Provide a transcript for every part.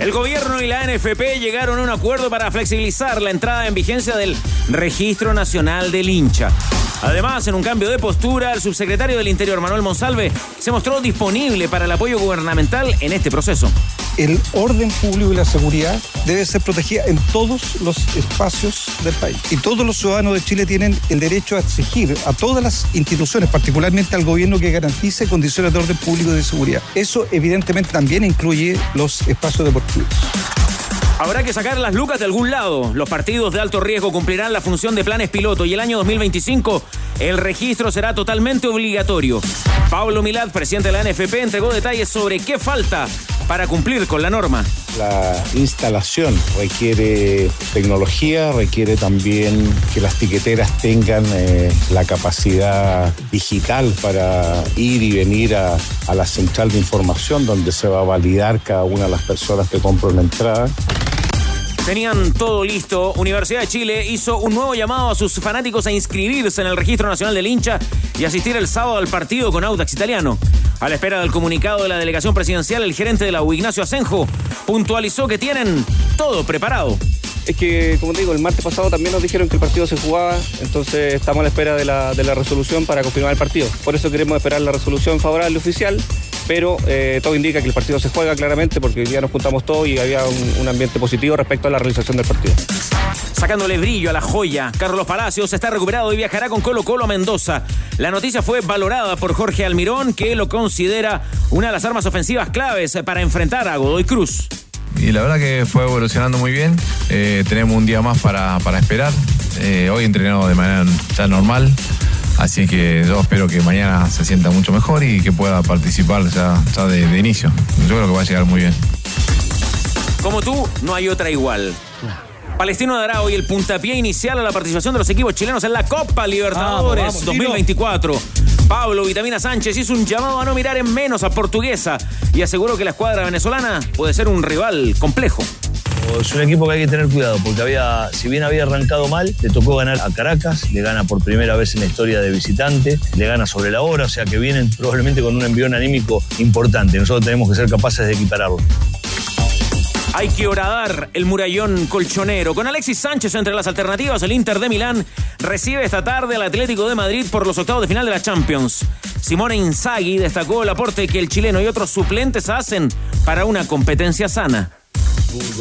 El gobierno y la NFP llegaron a un acuerdo para flexibilizar la entrada en vigencia del Registro Nacional del Hincha. Además, en un cambio de postura, el subsecretario del Interior, Manuel Monsalve, se mostró disponible para el apoyo gubernamental en este proceso. El orden público y la seguridad debe ser protegida en todos los espacios del país. Y todos los ciudadanos de Chile tienen el derecho a exigir a todas las instituciones, particularmente al gobierno, que garantice condiciones de orden público y de seguridad. Eso evidentemente también incluye los espacios deportivos. Habrá que sacar las lucas de algún lado. Los partidos de alto riesgo cumplirán la función de planes piloto y el año 2025 el registro será totalmente obligatorio. Pablo Milad, presidente de la NFP, entregó detalles sobre qué falta para cumplir con la norma. La instalación requiere tecnología, requiere también que las tiqueteras tengan eh, la capacidad digital para ir y venir a, la central de información donde se va a validar cada una de las personas que compran una entrada. Tenían todo listo. Universidad de Chile hizo un nuevo llamado a sus fanáticos a inscribirse en el Registro Nacional del Hincha y asistir el sábado al partido con Audax Italiano. A la espera del comunicado de la delegación presidencial, el gerente de la U, Ignacio Asenjo, puntualizó que tienen todo preparado. Es que, como digo, el martes pasado también nos dijeron que el partido se jugaba, entonces estamos a la espera de la, de la resolución para confirmar el partido. Por eso queremos esperar la resolución favorable oficial pero eh, todo indica que el partido se juega claramente porque día nos juntamos todos y había un, un, ambiente positivo respecto a la realización del partido. Sacándole brillo a la joya, Carlos Palacios está recuperado y viajará con Colo Colo a Mendoza. La noticia fue valorada por Jorge Almirón, que lo considera una de las armas ofensivas claves para enfrentar a Godoy Cruz. Y la verdad que fue evolucionando muy bien. Eh, tenemos un día más para, para esperar. Eh, hoy entrenado de manera ya normal. Así que yo espero que mañana se sienta mucho mejor y que pueda participar ya, ya de, de, inicio. Yo creo que va a llegar muy bien. Como tú, no hay otra igual. Palestino dará hoy el puntapié inicial a la participación de los equipos chilenos en la Copa Libertadores vamos, vamos, 2024. Pablo Vitamina Sánchez hizo un llamado a no mirar en menos a Portuguesa y aseguró que la escuadra venezolana puede ser un rival complejo. Es un equipo que hay que tener cuidado porque había, si bien había arrancado mal, le tocó ganar a Caracas, le gana por primera vez en la historia de visitante, le gana sobre la hora, o sea que vienen probablemente con un envión anímico importante. Nosotros tenemos que ser capaces de equipararlo. Hay que horadar el murallón colchonero. Con Alexis Sánchez entre las alternativas, el Inter de Milán recibe esta tarde al Atlético de Madrid por los octavos de final de la Champions. Simone Inzaghi destacó el aporte que el chileno y otros suplentes hacen para una competencia sana.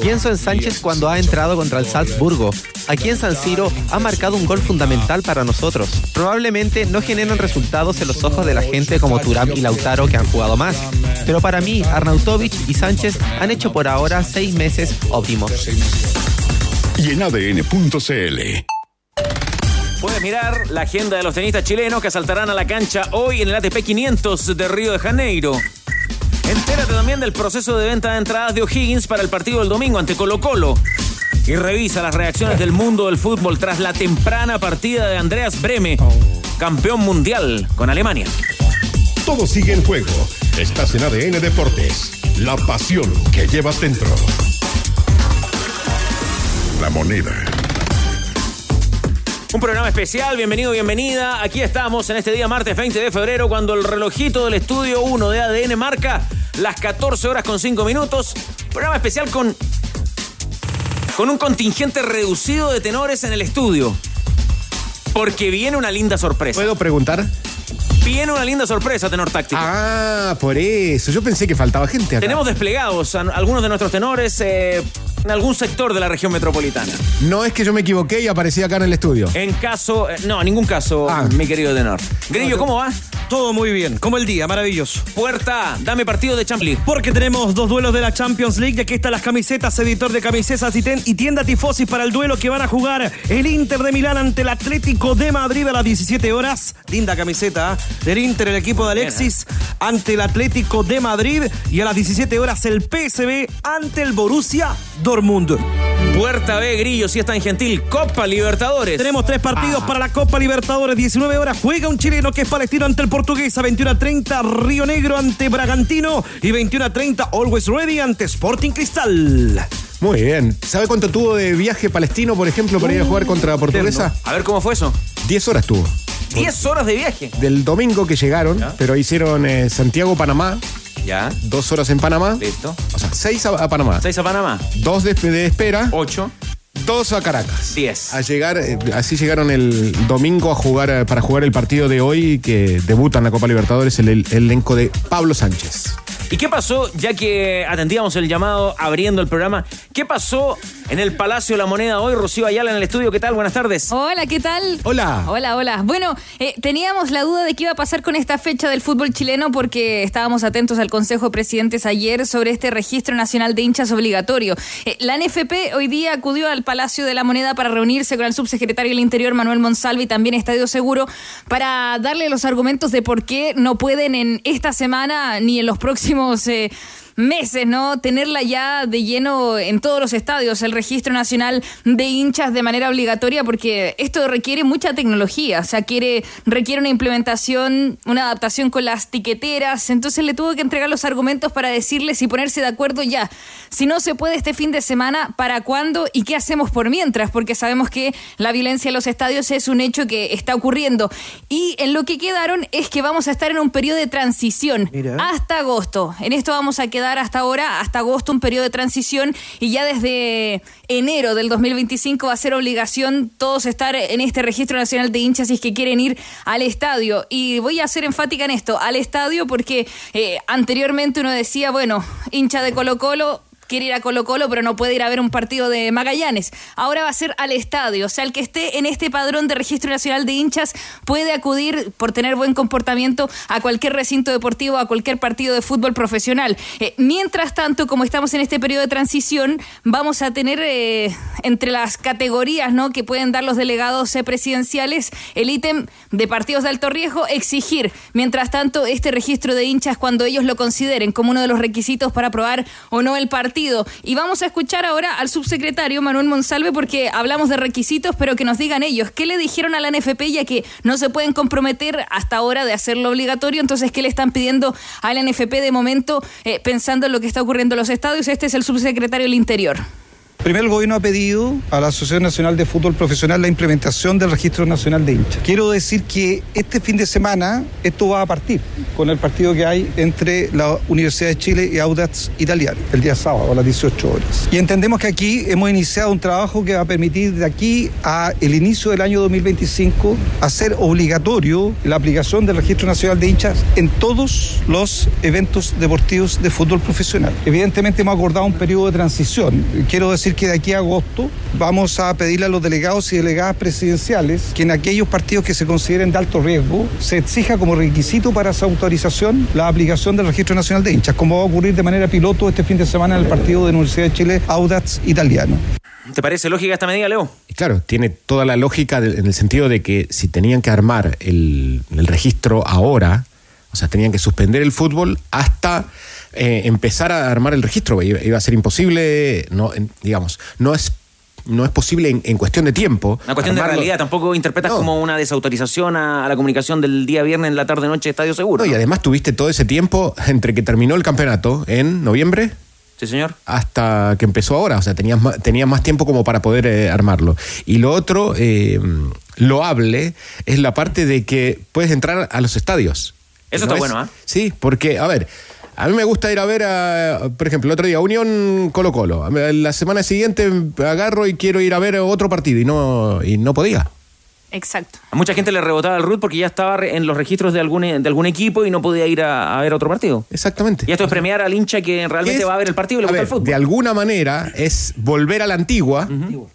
Pienso en Sánchez cuando ha entrado contra el Salzburgo. Aquí en San Siro ha marcado un gol fundamental para nosotros. Probablemente no generan resultados en los ojos de la gente como Turam y Lautaro que han jugado más. Pero para mí, Arnautovic y Sánchez han hecho por ahora seis meses óptimos. Y en ADN.cl. Puedes mirar la agenda de los tenistas chilenos que saltarán a la cancha hoy en el ATP 500 de Río de Janeiro. Entérate también del proceso de venta de entradas de O'Higgins para el partido del domingo ante Colo Colo. Y revisa las reacciones del mundo del fútbol tras la temprana partida de Andreas Breme, campeón mundial con Alemania. Todo sigue en juego. Estás en ADN Deportes. La pasión que llevas dentro. La moneda. Un programa especial, bienvenido, bienvenida. Aquí estamos en este día martes 20 de febrero cuando el relojito del estudio 1 de ADN marca las 14 horas con 5 minutos. Programa especial con, con un contingente reducido de tenores en el estudio. Porque viene una linda sorpresa. ¿Puedo preguntar? Viene una linda sorpresa, tenor táctico. Ah, por eso. Yo pensé que faltaba gente acá. Tenemos desplegados a algunos de nuestros tenores eh, en algún sector de la región metropolitana. No es que yo me equivoqué y aparecí acá en el estudio. En caso, eh, no, en ningún caso, ah. mi querido tenor. Grillo, ¿cómo va? Todo muy bien, como el día, maravilloso. Puerta, dame partido de Champions League. Porque tenemos dos duelos de la Champions League. Y aquí están las camisetas, editor de camisetas y, tienda Tifosis para el duelo que van a jugar el Inter de Milán ante el Atlético de Madrid a las 17 horas. Linda camiseta ¿eh? del Inter, el equipo de Alexis, ante el Atlético de Madrid. Y a las 17 horas el PSV ante el Borussia Dortmund. Puerta B, Grillo, si es tan gentil. Copa Libertadores. Tenemos tres partidos para la Copa Libertadores. 19 horas juega un chileno que es palestino ante el portugués. A 21 a 30 Río Negro ante Bragantino. Y 21 a 30 Always Ready ante Sporting Cristal. Muy bien. ¿Sabe cuánto tuvo de viaje palestino, por ejemplo, para ir a jugar contra la portuguesa? A ver cómo fue eso. 10 horas tuvo. 10 horas de viaje. Del domingo que llegaron, pero hicieron eh, Santiago-Panamá, Ya. dos horas en Panamá. Listo. O sea, seis a, a Panamá. 6 a Panamá. Dos de, de espera, 8. Dos a Caracas. 10. A llegar, eh, así llegaron el domingo a jugar eh, para jugar el partido de hoy que debuta en la Copa Libertadores el, el elenco de Pablo Sánchez. ¿Y qué pasó, ya que atendíamos el llamado abriendo el programa? ¿Qué pasó en el Palacio de la Moneda hoy? Rocío Ayala en el estudio, ¿qué tal? Buenas tardes. Hola, ¿qué tal? Hola. Hola, hola. Bueno, eh, teníamos la duda de qué iba a pasar con esta fecha del fútbol chileno porque estábamos atentos al Consejo de Presidentes ayer sobre este registro nacional de hinchas obligatorio. Eh, la NFP hoy día acudió al Palacio de la Moneda para reunirse con el subsecretario del Interior, Manuel Monsalve, y también Estadio Seguro, para darle los argumentos de por qué no pueden en esta semana ni en los próximos... eh, meses, ¿no? Tenerla ya de lleno en todos los estadios, el registro nacional de hinchas de manera obligatoria, porque esto requiere mucha tecnología, o sea, quiere, requiere una implementación, una adaptación con las tiqueteras, entonces le tuvo que entregar los argumentos para decirles y ponerse de acuerdo ya. Si no se puede este fin de semana, ¿para cuándo y qué hacemos por mientras? Porque sabemos que la violencia en los estadios es un hecho que está ocurriendo. Y en lo que quedaron es que vamos a estar en un periodo de transición Mira. hasta agosto. En esto vamos a quedar hasta ahora, hasta agosto, un periodo de transición y ya desde enero del 2025 va a ser obligación todos estar en este registro nacional de hinchas si es que quieren ir al estadio. Y voy a ser enfática en esto, al estadio porque eh, anteriormente uno decía, bueno, hincha de Colo Colo, quiere ir a Colo Colo, pero no puede ir a ver un partido de Magallanes. Ahora va a ser al estadio. O sea, el que esté en este padrón de registro nacional de hinchas puede acudir por tener buen comportamiento a cualquier recinto deportivo, a cualquier partido de fútbol profesional. Eh, mientras tanto, como estamos en este periodo de transición, vamos a tener eh, entre las categorías ¿no? que pueden dar los delegados eh, presidenciales el ítem de partidos de alto riesgo, exigir, mientras tanto, este registro de hinchas cuando ellos lo consideren como uno de los requisitos para aprobar o no el partido. Y vamos a escuchar ahora al subsecretario Manuel Monsalve porque hablamos de requisitos, pero que nos digan ellos qué le dijeron a la NFP ya que no se pueden comprometer hasta ahora de hacerlo obligatorio, entonces qué le están pidiendo a la NFP de momento eh, pensando en lo que está ocurriendo en los estadios. Este es el subsecretario del Interior. Primero, el gobierno ha pedido a la Asociación Nacional de Fútbol Profesional la implementación del Registro Nacional de Hinchas. Quiero decir que este fin de semana esto va a partir con el partido que hay entre la Universidad de Chile y Audax Italiano, el día sábado a las 18 horas. Y entendemos que aquí hemos iniciado un trabajo que va a permitir de aquí a el inicio del año 2025 hacer obligatorio la aplicación del Registro Nacional de Hinchas en todos los eventos deportivos de fútbol profesional. Evidentemente hemos acordado un periodo de transición. Quiero decir que de aquí a agosto vamos a pedirle a los delegados y delegadas presidenciales que en aquellos partidos que se consideren de alto riesgo se exija como requisito para esa autorización la aplicación del Registro Nacional de Hinchas, como va a ocurrir de manera piloto este fin de semana en el partido de la Universidad de Chile Audax Italiano. ¿Te parece lógica esta medida, Leo? Claro, tiene toda la lógica de- en el sentido de que si tenían que armar el, el registro ahora, o sea, tenían que suspender el fútbol hasta eh, empezar a armar el registro. Iba, iba a ser imposible, no, en- digamos, no es, no es posible en, en cuestión de tiempo. Una cuestión de realidad, tampoco interpretas No. como una desautorización a, a la comunicación del día viernes en la tarde-noche de Estadio Seguro. No, y además tuviste todo ese tiempo entre que terminó el campeonato en noviembre Sí, señor. hasta que empezó ahora. O sea, tenías más, tenías más tiempo como para poder eh, armarlo. Y lo otro, eh, loable, es la parte de que puedes entrar a los estadios. Eso está es- bueno, ¿ah? Sí, porque, a ver, a mí me gusta ir a ver, a, por ejemplo, el otro día, Unión Colo Colo. La semana siguiente agarro y quiero ir a ver otro partido y no, y no podía. Exacto. A mucha gente le rebotaba el root porque ya estaba en los registros de algún, de algún equipo y no podía ir a, a ver otro partido. Exactamente. Y esto es premiar al hincha que realmente Es- va a ver el partido y le a gusta ver, el fútbol. De alguna manera es volver a la antigua,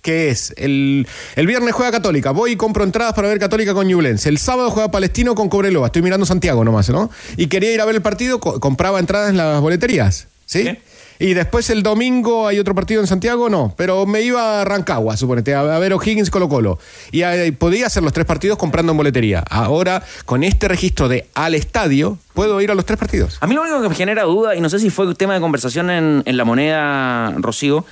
que es el, el viernes juega Católica, voy y compro entradas para ver Católica con Ñublense. El sábado juega Palestino con Cobreloa, estoy mirando Santiago nomás, ¿no? Y quería ir a ver el partido, co- compraba entradas en las boleterías, ¿sí? Y después el domingo hay otro partido en Santiago, no, pero me iba a Rancagua, suponete, a, a ver O'Higgins Colo Colo. Y eh, podía hacer los tres partidos comprando en boletería. Ahora, con este registro de al estadio, puedo ir a los tres partidos. A mí lo único que me genera duda, y no sé si fue tema de conversación en, en la moneda, Rocío,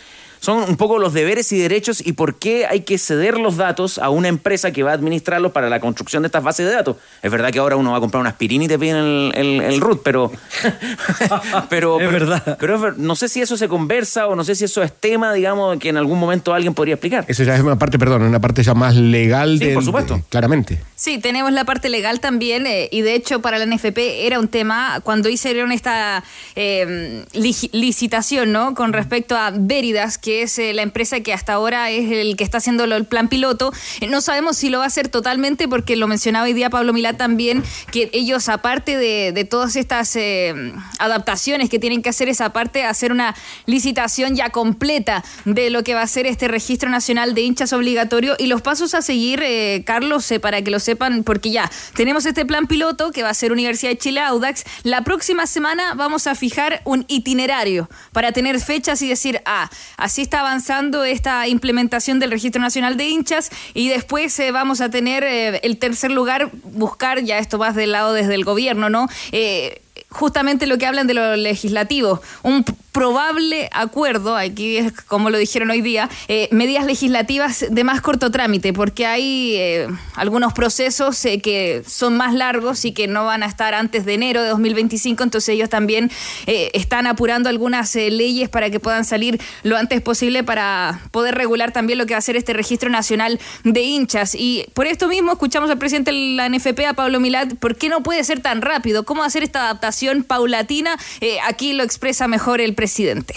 son un poco los deberes y derechos y por qué hay que ceder los datos a una empresa que va a administrarlos para la construcción de estas bases de datos. Es verdad que ahora uno va a comprar una aspirina y te piden el, el- el root, pero... pero es verdad. Pero no sé si eso se conversa o no sé si eso es tema, digamos, que en algún momento alguien podría explicar. Eso ya es una parte, perdón, una parte ya más legal Sí, del- por supuesto. de- claramente. Sí, tenemos la parte legal también eh, y de hecho para la NFP era un tema cuando hicieron esta eh, licitación, ¿no? Con respecto a Veridas, que es eh, la empresa que hasta ahora es el que está haciendo el plan piloto. Eh, no sabemos si lo va a hacer totalmente porque lo mencionaba hoy día Pablo Milá también, que ellos aparte de, todas estas eh, adaptaciones que tienen que hacer, es aparte hacer una licitación ya completa de lo que va a ser este registro nacional de hinchas obligatorio y los pasos a seguir, Carlos, para que lo sepan, porque ya tenemos este plan piloto que va a ser Universidad de Chile Audax. La próxima semana vamos a fijar un itinerario para tener fechas y decir, ah, así está avanzando esta implementación del registro nacional de hinchas y después eh, vamos a tener eh, el tercer lugar, buscar, ya esto más del lado desde el gobierno, ¿no? Eh, justamente lo que hablan de lo legislativo, un probable acuerdo, aquí es como lo dijeron hoy día, eh, medidas legislativas de más corto trámite, porque hay eh, algunos procesos eh, que son más largos y que no van a estar antes de enero de 2025, entonces ellos también están apurando algunas leyes para que puedan salir lo antes posible para poder regular también lo que va a ser este registro nacional de hinchas. Y por esto mismo escuchamos al presidente de la NFP, a Pablo Milad, ¿por qué no puede ser tan rápido? ¿Cómo hacer esta adaptación paulatina? Aquí lo expresa mejor el presidente presidente.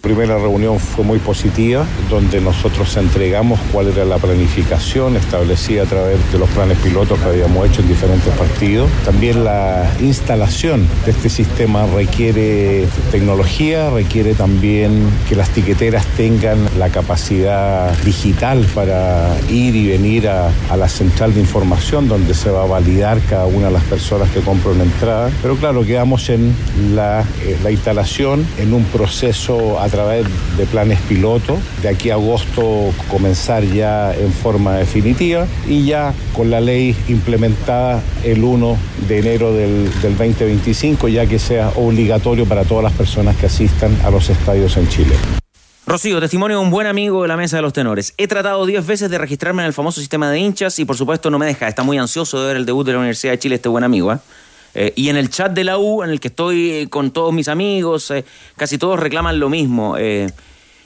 Primera reunión fue muy positiva, donde nosotros entregamos cuál era la planificación establecida a través de los planes pilotos que habíamos hecho en diferentes partidos. También la instalación de este sistema requiere tecnología, requiere también que las tiqueteras tengan la capacidad digital para ir y venir a, la central de información donde se va a validar cada una de las personas que compran una entrada. Pero claro, quedamos en la, eh, la instalación, en un proceso a través de planes piloto. De aquí a agosto comenzar ya en forma definitiva y ya con la ley implementada el 1 de enero del, del 2025, ya que sea obligatorio para todas las personas que asistan a los estadios en Chile. Rocío, testimonio de un buen amigo de la mesa de los tenores. He tratado 10 veces de registrarme en el famoso sistema de hinchas y por supuesto no me deja. Está muy ansioso de ver el debut de la Universidad de Chile este buen amigo. ¿eh? Eh, y en el chat de la U, en el que estoy con todos mis amigos, eh, casi todos reclaman lo mismo. Eh,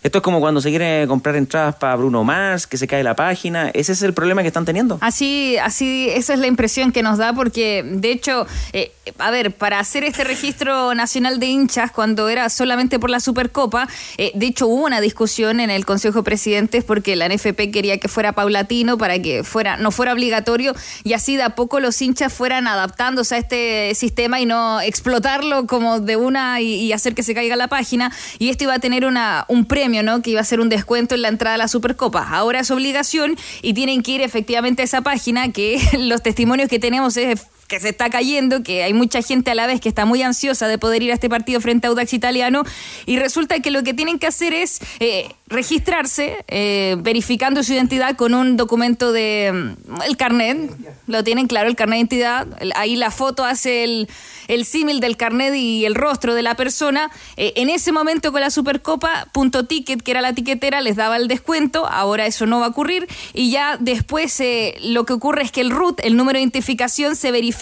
esto es como cuando se quiere comprar entradas para Bruno Mars, que se cae la página. ¿Ese es el problema que están teniendo? Así, así, esa es la impresión que nos da, porque de hecho, eh, a ver, para hacer este registro nacional de hinchas, cuando era solamente por la Supercopa, eh, de hecho hubo una discusión en el Consejo de Presidentes porque la NFP quería que fuera paulatino para que fuera, no fuera obligatorio y así de a poco los hinchas fueran adaptándose a este sistema y no explotarlo como de una y, y hacer que se caiga la página. Y esto iba a tener una, un premio, ¿no? Que iba a ser un descuento en la entrada a la Supercopa. Ahora es obligación y tienen que ir efectivamente a esa página que los testimonios que tenemos es que se está cayendo, que hay mucha gente a la vez que está muy ansiosa de poder ir a este partido frente a Audax Italiano y resulta que lo que tienen que hacer es eh, registrarse eh, verificando su identidad con un documento de mm, el carnet, lo tienen claro, el carnet de identidad, ahí la foto hace el, el símil del carnet y el rostro de la persona, Eh, en ese momento con la Supercopa, punto ticket, que era la tiquetera, les daba el descuento, ahora eso no va a ocurrir. Y ya después lo que ocurre es que el RUT, el número de identificación, se verifica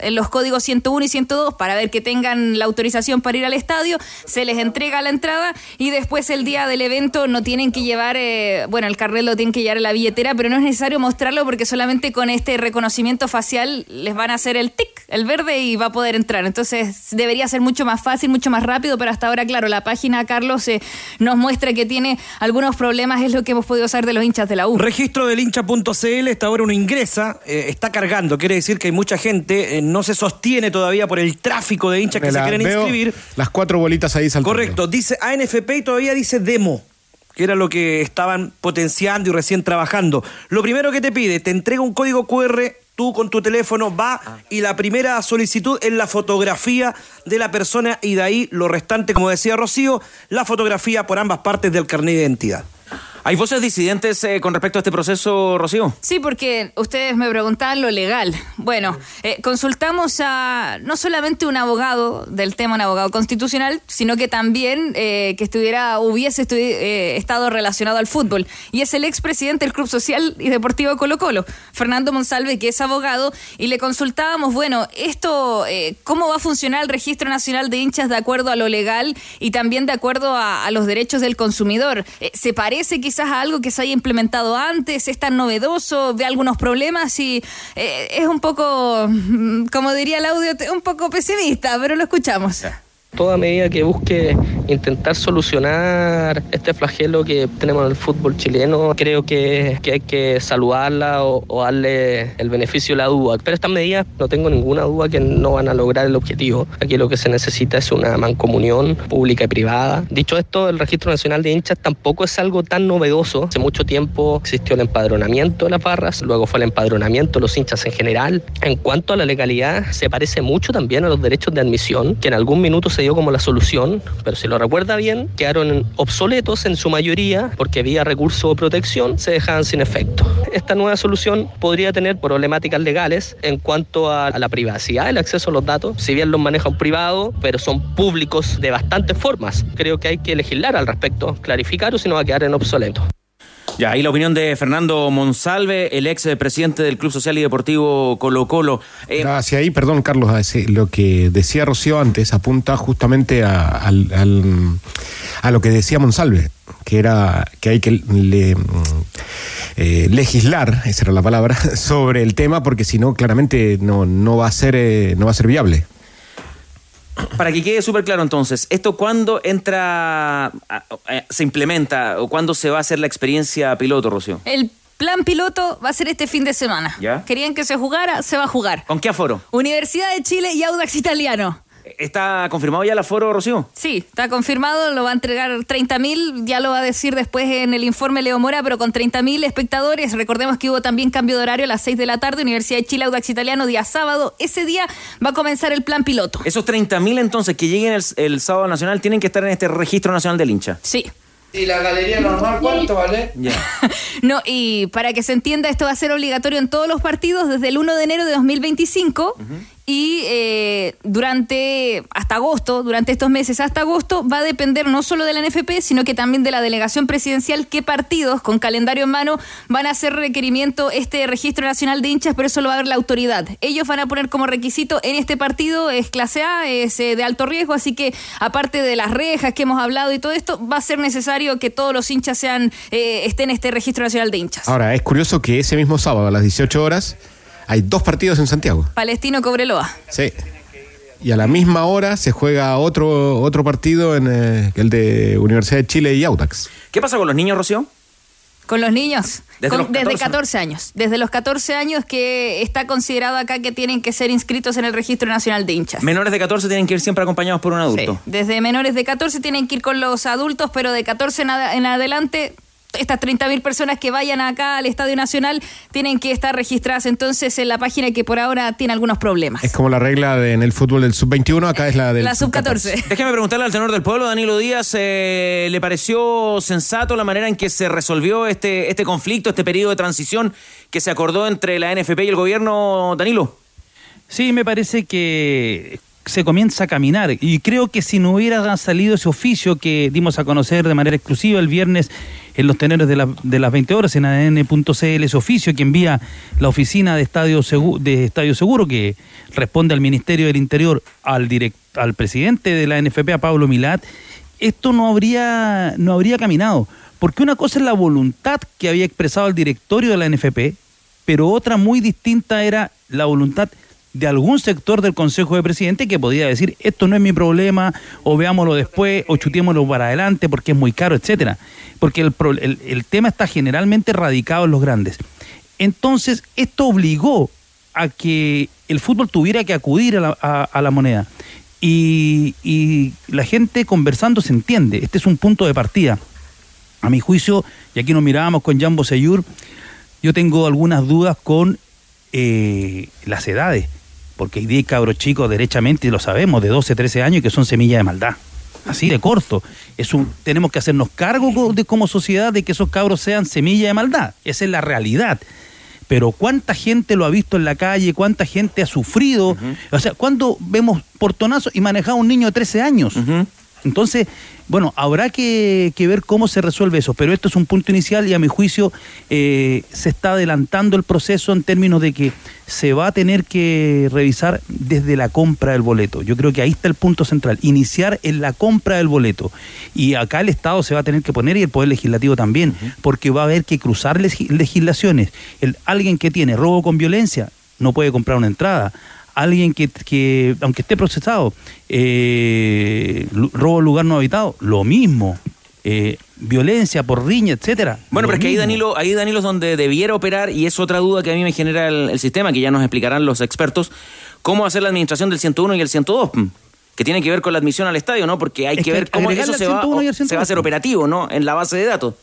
en los códigos 101 y 102 para ver que tengan la autorización para ir al estadio, se les entrega la entrada y después el día del evento no tienen que llevar, eh, bueno, el carnet lo tienen que llevar a la billetera, pero no es necesario mostrarlo porque solamente con este reconocimiento facial les van a hacer el tic, el verde y va a poder entrar. Entonces debería ser mucho más fácil, mucho más rápido, pero hasta ahora, claro, la página, Carlos, eh, nos muestra que tiene algunos problemas, es lo que hemos podido saber de los hinchas de la U. Registro del hincha.cl, esta ahora uno ingresa, eh, está cargando, quiere decir que hay mucha gente, eh, no se sostiene todavía por el tráfico de hinchas que se quieren veo, inscribir. Las cuatro bolitas ahí saltando. Correcto, dice ANFP y todavía dice demo, que era lo que estaban potenciando y recién trabajando. Lo primero que te pide, te entrega un código QR, tú con tu teléfono va y la primera solicitud es la fotografía de la persona y de ahí lo restante, como decía Rocío, la fotografía por ambas partes del carnet de identidad. ¿Hay voces disidentes eh, con respecto a este proceso, Rocío? Sí, porque ustedes me preguntaban lo legal. Bueno, eh, consultamos a no solamente un abogado del tema, un abogado constitucional, sino que también eh, que estuviera, hubiese estu- estado relacionado al fútbol. Y es el expresidente del Club Social y Deportivo Colo Colo, Fernando Monsalve, que es abogado, y le consultábamos, bueno, esto, ¿cómo va a funcionar el Registro Nacional de Hinchas de acuerdo a lo legal y también de acuerdo a, a los derechos del consumidor? ¿Se parece quizás algo que se haya implementado antes? ¿Es tan novedoso? ¿Ve algunos problemas? Y eh, es un poco, mm, como diría el audio, un poco pesimista, pero lo escuchamos. Toda medida que busque intentar solucionar este flagelo que tenemos en el fútbol chileno, creo que, que hay que saludarla o, o darle el beneficio de la duda. Pero estas medidas no tengo ninguna duda que no van a lograr el objetivo. Aquí lo que se necesita es una mancomunión pública y privada. Dicho esto, el Registro Nacional de Hinchas tampoco es algo tan novedoso. Hace mucho tiempo existió el empadronamiento de las barras, luego fue el empadronamiento de los hinchas en general. En cuanto a la legalidad, se parece mucho también a los derechos de admisión, que en algún minuto se como la solución, pero si lo recuerda bien, quedaron obsoletos en su mayoría porque vía recurso o protección se dejaban sin efecto. Esta nueva solución podría tener problemáticas legales en cuanto a la privacidad, el acceso a los datos, si bien los maneja un privado, pero son públicos de bastantes formas. Creo que hay que legislar al respecto, clarificar o si no va a quedar en obsoleto. Ya, ahí la opinión de Fernando Monsalve, el ex presidente del Club Social y Deportivo Colo Colo. Eh, Hacia ahí, perdón, Carlos, lo que decía Rocío antes apunta justamente a, al- al- a lo que decía Monsalve, que era que hay que le- eh, legislar, esa era la palabra, sobre el tema, porque si no, claramente no, no va a ser eh, no va a ser viable. Para que quede súper claro entonces, ¿esto cuándo entra, a- se implementa o cuándo se va a hacer la experiencia piloto, Rocío? El plan piloto va a ser este fin de semana. ¿Ya? Querían que se jugara, se va a jugar. ¿Con qué aforo? Universidad de Chile y Audax Italiano. ¿Está confirmado ya el aforo, Rocío? Sí, está confirmado, lo va a entregar 30.000, ya lo va a decir después en el informe Leo Mora, pero con 30.000 espectadores. Recordemos que hubo también cambio de horario a las 6 de la tarde, Universidad de Chile, Audax Italiano, día sábado. Ese día va a comenzar el plan piloto. Esos 30.000 entonces que lleguen el, el sábado nacional tienen que estar en este registro nacional del hincha. Sí. ¿Y la galería normal cuánto vale? Ya. No, y para que se entienda, esto va a ser obligatorio en todos los partidos desde el 1 de enero de 2025 y eh, durante hasta agosto, durante estos meses hasta agosto, va a depender no solo de la NFP, sino que también de la delegación presidencial qué partidos con calendario en mano van a hacer requerimiento este registro nacional de hinchas, pero eso lo va a ver la autoridad. Ellos van a poner como requisito en este partido es clase A, es eh, de alto riesgo, así que aparte de las rejas que hemos hablado y todo esto, va a ser necesario que todos los hinchas sean eh, estén en este registro nacional de hinchas. Ahora, es curioso que ese mismo sábado a las 18 horas hay dos partidos en Santiago. Palestino Cobreloa. Sí. Y a la misma hora se juega otro, otro partido en eh, el de Universidad de Chile y Audax. ¿Qué pasa con los niños, Rocío? Con los niños. Desde Con- los 14, desde 14 años. Desde los 14 años que está considerado acá que tienen que ser inscritos en el Registro Nacional de Hinchas. Menores de 14 tienen que ir siempre acompañados por un adulto. Desde menores de 14 tienen que ir con los adultos, pero de 14 en, ad- en adelante, estas 30.000 personas que vayan acá al Estadio Nacional tienen que estar registradas entonces en la página que por ahora tiene algunos problemas. Es como la regla de- en el fútbol del sub-21, acá es la del La sub-14. Déjeme preguntarle al tenor del pueblo, Danilo Díaz, eh, ¿le pareció sensato la manera en que se resolvió este, este conflicto, este periodo de transición que se acordó entre la NFP y el gobierno, Danilo? Sí, me parece que se comienza a caminar y creo que si no hubiera salido ese oficio que dimos a conocer de manera exclusiva el viernes en los tenores de, de las 20 horas en ADN.cl ese oficio que envía la oficina de Estadio, Segu- de Estadio Seguro, que responde al Ministerio del Interior, al, direct- al presidente de la NFP, a Pablo Milat, esto no habría, no habría caminado. Porque una cosa es la voluntad que había expresado el directorio de la NFP, pero otra muy distinta era la voluntad de algún sector del Consejo de Presidente que podía decir esto no es mi problema, o veámoslo después, o chutémoslo para adelante porque es muy caro, etcétera. Porque el, el- el tema está generalmente radicado en los grandes. Entonces, esto obligó a que el fútbol tuviera que acudir a la, a- la moneda. Y, y la gente conversando se entiende. Este es un punto de partida. A mi juicio, y aquí nos mirábamos con Jambo Seyur, yo tengo algunas dudas con eh, las edades, porque hay 10 cabros chicos, derechamente, y lo sabemos, de 12, 13 años, que son semillas de maldad. Así de corto. Es un, tenemos que hacernos cargo de, como sociedad de que esos cabros sean semilla de maldad. Esa es la realidad. Pero cuánta gente lo ha visto en la calle, cuánta gente ha sufrido. O sea, cuando vemos portonazos y manejaba un niño de 13 años. Entonces, bueno, habrá que, que ver cómo se resuelve eso, pero esto es un punto inicial y a mi juicio eh, se está adelantando el proceso en términos de que se va a tener que revisar desde la compra del boleto. Yo creo que ahí está el punto central, iniciar en la compra del boleto. Y acá el Estado se va a tener que poner y el Poder Legislativo también, porque va a haber que cruzar legi- legislaciones. El, alguien que tiene robo con violencia no puede comprar una entrada alguien que, que, aunque esté procesado, eh, robo lugar no habitado, lo mismo. Eh, violencia por riña, etcétera. Bueno, lo pero es que ahí. Danilo, ahí Danilo es donde debiera operar y es otra duda que a mí me genera el, el sistema, que ya nos explicarán los expertos, cómo hacer la administración del 101 y el 102, mm, que tiene que ver con la admisión al estadio, ¿no? Porque hay Es que que ver cómo eso se va, 101 y al se va a 102. hacer operativo, ¿no? En la base de datos.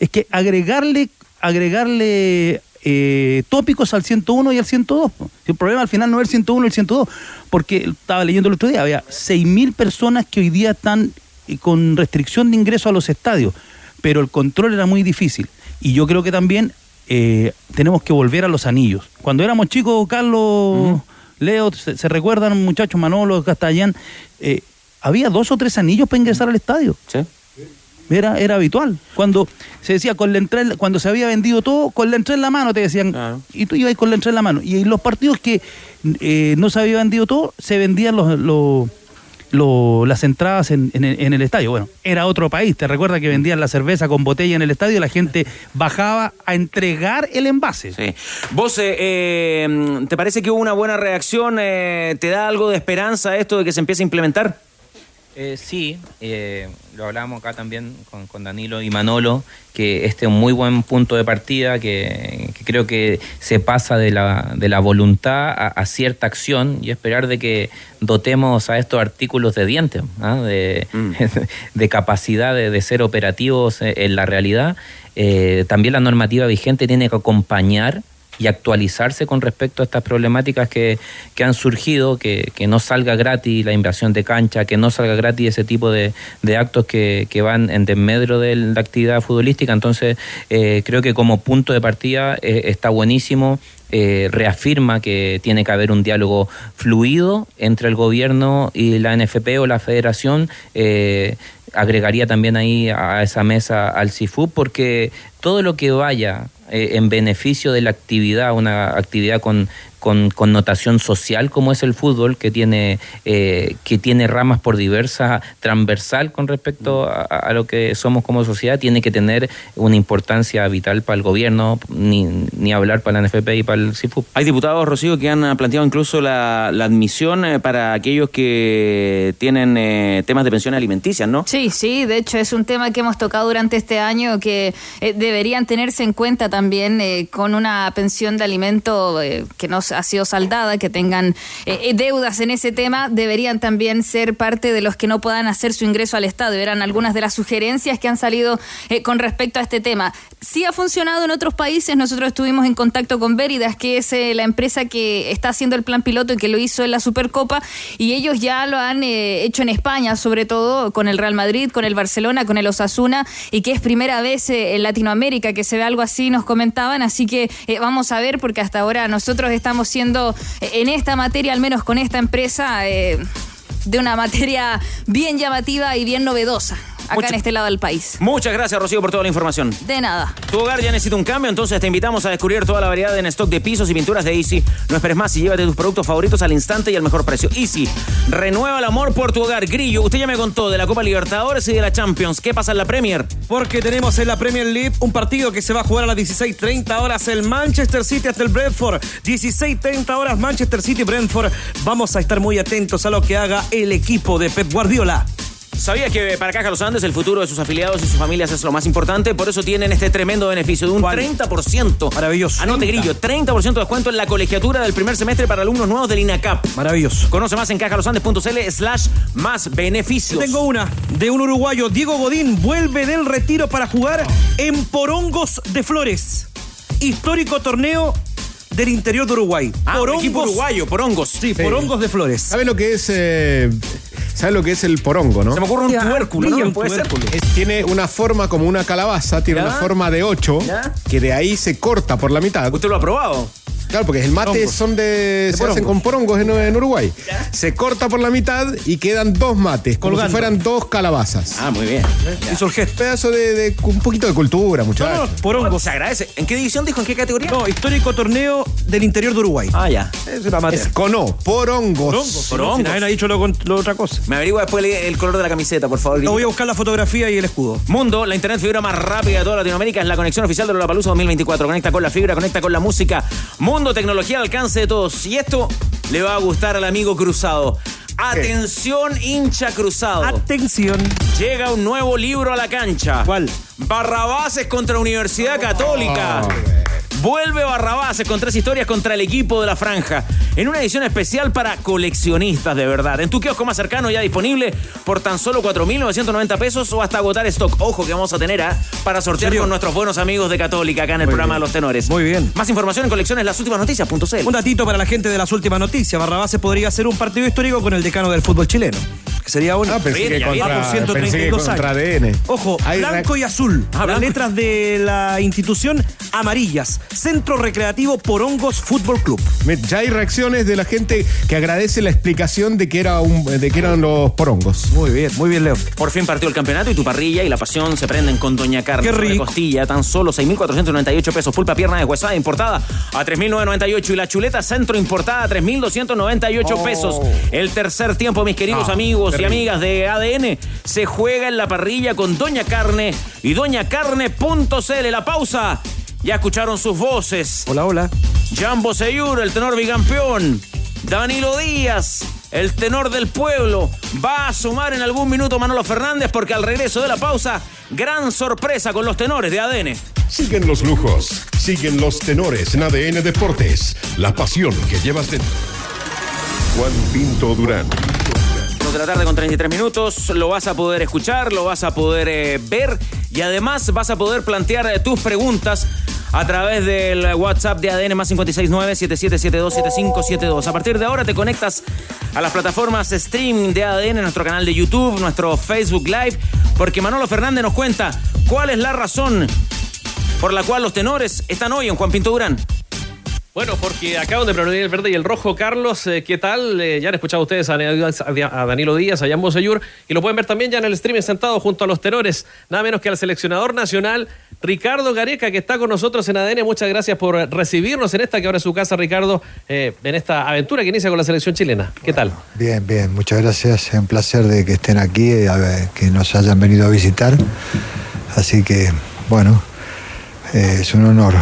Es que agregarle, agregarle eh, tópicos al 101 y al 102. po. El problema al final no es el 101 y el 102, porque estaba leyendo el otro día, había 6.000 personas que hoy día están eh, con restricción de ingreso a los estadios, pero el control era muy difícil. Y yo creo que también eh, tenemos que volver a los anillos. Cuando éramos chicos, Carlos, Leo, se, se recuerdan muchachos, Manolo, Castellán, eh, había dos o tres anillos para ingresar al estadio. Era, era habitual. Cuando se decía con la entrada, en- cuando se había vendido todo, con la entrada en la mano te decían, y tú ibas con la entrada en la mano. Y en los partidos que eh, no se había vendido todo, se vendían los, los- los- las entradas en, en el- en el estadio. Bueno, era otro país. Te recuerda que vendían la cerveza con botella en el estadio y la gente bajaba a entregar el envase. Sí. Vos, eh, eh, ¿te parece que hubo una buena reacción? Eh, ¿Te da algo de esperanza esto de que se empiece a implementar? Eh, sí, eh, lo hablamos acá también con, con Danilo y Manolo, que este es un muy buen punto de partida, que, que creo que se pasa de la, de la voluntad a, a cierta acción y esperar de que dotemos a estos artículos de dientes, ¿ah? de, de capacidad de, de ser operativos eh, en la realidad. Eh, también la normativa vigente tiene que acompañar y actualizarse con respecto a estas problemáticas que, que han surgido, que, que no salga gratis la inversión de cancha, que no salga gratis ese tipo de, de actos que, que van en desmedro de la actividad futbolística. Entonces, eh, creo que como punto de partida eh, está buenísimo. eh, reafirma que tiene que haber un diálogo fluido entre el gobierno y la NFP o la federación. eh, agregaría también ahí a esa mesa al CIFU porque todo lo que vaya eh, en beneficio de la actividad, una actividad con, con connotación social como es el fútbol, que tiene, eh, que tiene ramas por diversa, transversal con respecto a, a lo que somos como sociedad, tiene que tener una importancia vital para el gobierno, ni, ni hablar para la NFP y para el CIFU. Hay diputados, Rocío, que han planteado incluso la, la admisión eh, para aquellos que tienen eh, temas de pensiones alimenticias, ¿no? Sí, sí, de hecho es un tema que hemos tocado durante este año que eh, deberían tenerse en cuenta también eh, con una pensión de alimento eh, que no ha sido saldada, que tengan eh, eh, deudas en ese tema, deberían también ser parte de los que no puedan hacer su ingreso al Estado. Eran algunas de las sugerencias que han salido con respecto a este tema. Sí ha funcionado en otros países, nosotros estuvimos en contacto con Veridas, que es la empresa que está haciendo el plan piloto y que lo hizo en la Supercopa, y ellos ya lo han hecho en España, sobre todo con el Real Madrid, con el Barcelona, con el Osasuna, y que es primera vez en Latinoamérica que se ve algo así, nos comentaban, así que eh, vamos a ver, porque hasta ahora nosotros estamos siendo, eh, en esta materia, al menos con esta empresa, eh, de una materia bien llamativa y bien novedosa. Acá en este lado del país. Muchas gracias, Rocío, por toda la información. De nada. Tu hogar ya necesita un cambio, entonces te invitamos a descubrir toda la variedad en stock de pisos y pinturas de Easy. No esperes más y llévate tus productos favoritos al instante y al mejor precio. Easy, renueva el amor por tu hogar. Grillo, usted ya me contó de la Copa Libertadores y de la Champions. ¿Qué pasa en la Premier? Porque tenemos en la Premier League un partido que se va a jugar a las 16.30 horas el Manchester City hasta el Brentford. 16.30 horas Manchester City Brentford. Vamos a estar muy atentos a lo que haga el equipo de Pep Guardiola. ¿Sabías que para Caja Los Andes el futuro de sus afiliados y sus familias es lo más importante? Por eso tienen este tremendo beneficio de un 30%. Maravilloso. Anote, Grillo, 30% de descuento en la colegiatura del primer semestre para alumnos nuevos del INACAP. Maravilloso. Conoce más en cajalosandes.cl slash más beneficios. Tengo una de un uruguayo, Diego Godín, vuelve del retiro para jugar en Porongos de Flores. Histórico torneo del interior de Uruguay. Ah, un equipo uruguayo, Porongos. Sí, Porongos de Flores. ¿Sabe lo que es eh, ¿sabe lo que es el porongo, no? Se me ocurre un Ya, tubérculo, ¿no? un Puede ser. tubérculo. Es- tiene una forma como una calabaza, tiene ¿Ya? una forma de 8, ¿Ya? que de ahí se corta por la mitad. ¿Usted lo ha probado? Claro, porque el mate son de. se porongos. hacen con porongos en, en Uruguay. Se corta por la mitad y quedan dos mates, como Colgando. si fueran dos calabazas. Ah, muy bien. Hizo el gesto. Pedazo de, de- un poquito de cultura, muchachos. no, Porongos. Se agradece. ¿En qué división dijo? ¿En qué categoría? No, histórico torneo del interior de Uruguay. Ah, ya. Es una materia. Es con O, porongos. Porongos. Porongos. Si nadie ha dicho lo, lo otra cosa. Me averigua después el, el color de la camiseta, por favor. No voy a buscar la fotografía y el escudo. Mundo, la internet fibra más rápida de toda Latinoamérica, es la conexión oficial de Lollapalooza 2024. Conecta con la fibra, conecta con la música. Mundo, tecnología al alcance de todos. Y esto le va a gustar al amigo Cruzado. Atención, hincha Cruzado. Atención. Llega un nuevo libro a la cancha. ¿Cuál? Barrabases contra Universidad Católica. Vuelve Barrabases con tres historias contra el equipo de la franja. En una edición especial para coleccionistas de verdad. En tu kiosco más cercano ya disponible por tan solo 4.990 pesos o hasta agotar stock. Ojo que vamos a tener ¿ah? para sortear con nuestros buenos amigos de Católica acá en el Muy programa bien. de los tenores. Muy bien. Más información en colecciones lasultimasnoticias.cl. Un datito para la gente de las últimas noticias. Barrabás podría ser un partido histórico con el decano del fútbol chileno. Que sería bonito. Ah, pensé que contra, por 132 pensé que contra ADN. Ojo, Hay blanco y azul. Ah, Las blanco. letras de la institución amarillas. Centro Recreativo Porongos Fútbol Club. Ya hay reacciones de la gente que agradece la explicación de que, era un, de que eran los porongos. Muy bien, muy bien, Leo. Por fin partió el campeonato y tu parrilla y la pasión se prenden con Doña Carne. Qué rico. costilla, tan solo 6.498 pesos. Pulpa pierna deshuesada importada a 3.998 y la chuleta centro importada a 3.298 pesos. El tercer tiempo, mis queridos Ah, amigos y amigas de ADN, se juega en la parrilla con Doña Carne y doñacarne.cl. La pausa. Ya escucharon sus voces. Hola, hola. Jambo Seyur, el tenor bicampeón. Danilo Díaz, el tenor del pueblo. Va a sumar en algún minuto Manolo Fernández porque al regreso de la pausa, gran sorpresa con los tenores de ADN. Siguen los lujos, siguen los tenores en ADN Deportes, la pasión que llevas dentro. Juan Pinto Durán. De la tarde con 33 minutos, lo vas a poder escuchar, lo vas a poder eh, ver y además vas a poder plantear eh, tus preguntas a través del WhatsApp de ADN más 569-7772-7572. A partir de ahora te conectas a las plataformas streaming de ADN, nuestro canal de YouTube, nuestro Facebook Live, porque Manolo Fernández nos cuenta cuál es la razón por la cual los tenores están hoy en Juan Pinto Durán. Bueno, porque acaban de prevenir el verde y el rojo. Carlos, eh, ¿qué tal? Eh, ya han escuchado ustedes a, Danilo Díaz, a Jan Bosellur, y lo pueden ver también ya en el streaming sentado junto a los tenores, nada menos que al seleccionador nacional Ricardo Gareca, que está con nosotros en ADN. Muchas gracias por recibirnos en esta que ahora es su casa, Ricardo, eh, en esta aventura que inicia con la selección chilena. ¿Qué tal? Bien, bien, muchas gracias. Es un placer de que estén aquí, eh, que nos hayan venido a visitar. Así que, bueno, eh, es un honor.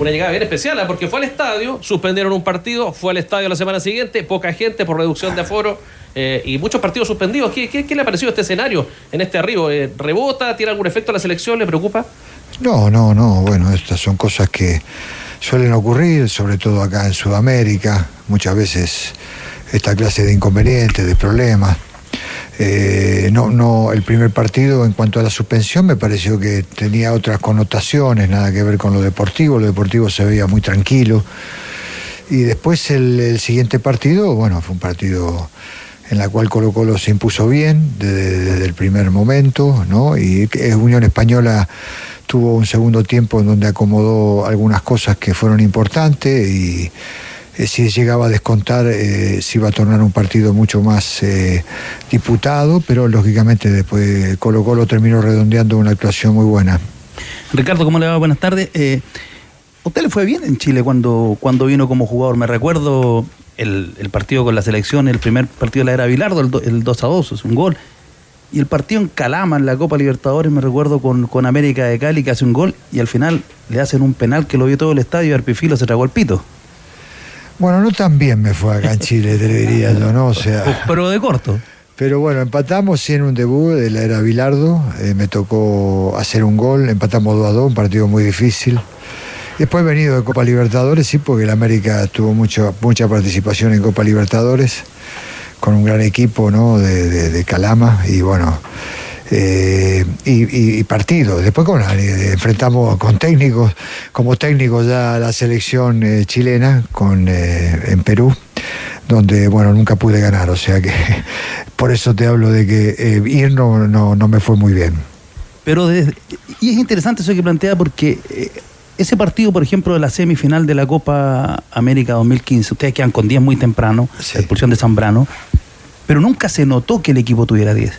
Una llegada bien especial, ¿eh? porque fue al estadio, suspendieron un partido, fue al estadio la semana siguiente, poca gente por reducción de aforo eh, y muchos partidos suspendidos. ¿Qué, qué, qué le ha parecido este escenario en este arribo? Eh, ¿Rebota? ¿Tiene algún efecto a la selección? ¿Le preocupa? No, no, no, bueno, estas son cosas que suelen ocurrir, sobre todo acá en Sudamérica, muchas veces esta clase de inconvenientes, de problemas. Eh, no, no, el primer partido en cuanto a la suspensión me pareció que tenía otras connotaciones, nada que ver con lo deportivo, lo deportivo se veía muy tranquilo. Y después el, siguiente partido, bueno, fue un partido en la cual Colo Colo se impuso bien desde, desde el primer momento, ¿no? Y Unión Española tuvo un segundo tiempo en donde acomodó algunas cosas que fueron importantes y eh, si llegaba a descontar, eh, se iba a tornar un partido mucho más eh, disputado, pero lógicamente después Colo Colo terminó redondeando una actuación muy buena. Ricardo, ¿cómo le va? Buenas tardes. Eh, ¿Usted le fue bien en Chile cuando, cuando vino como jugador? Me recuerdo el, partido con la selección, el primer partido de la era Bilardo, el, do- el 2 a 2, es un gol. Y el partido en Calama, en la Copa Libertadores, me recuerdo con, con América de Cali, que hace un gol y al final le hacen un penal que lo vio todo el estadio y Arpifilo se tragó el pito. Bueno, no tan bien me fue acá en Chile, te diría yo, ¿no? O sea. Pero de corto. Pero bueno, empatamos sí en un debut de la era Bilardo, eh, me tocó hacer un gol, empatamos 2 a 2, un partido muy difícil. Después he venido de Copa Libertadores, sí, porque el América tuvo mucho, mucha participación en Copa Libertadores, con un gran equipo, ¿no? De, de- Calama, y bueno, eh, y, y- partidos. Después con, eh, enfrentamos con técnicos, como técnicos ya la selección eh, chilena con, en Perú, donde bueno nunca pude ganar, o sea que por eso te hablo de que ir no, no, no me fue muy bien. Pero desde- y es interesante eso que plantea porque ese partido, por ejemplo, de la semifinal de la Copa América 2015, ustedes quedan con 10 muy temprano, la expulsión de Zambrano, pero nunca se notó que el equipo tuviera 10.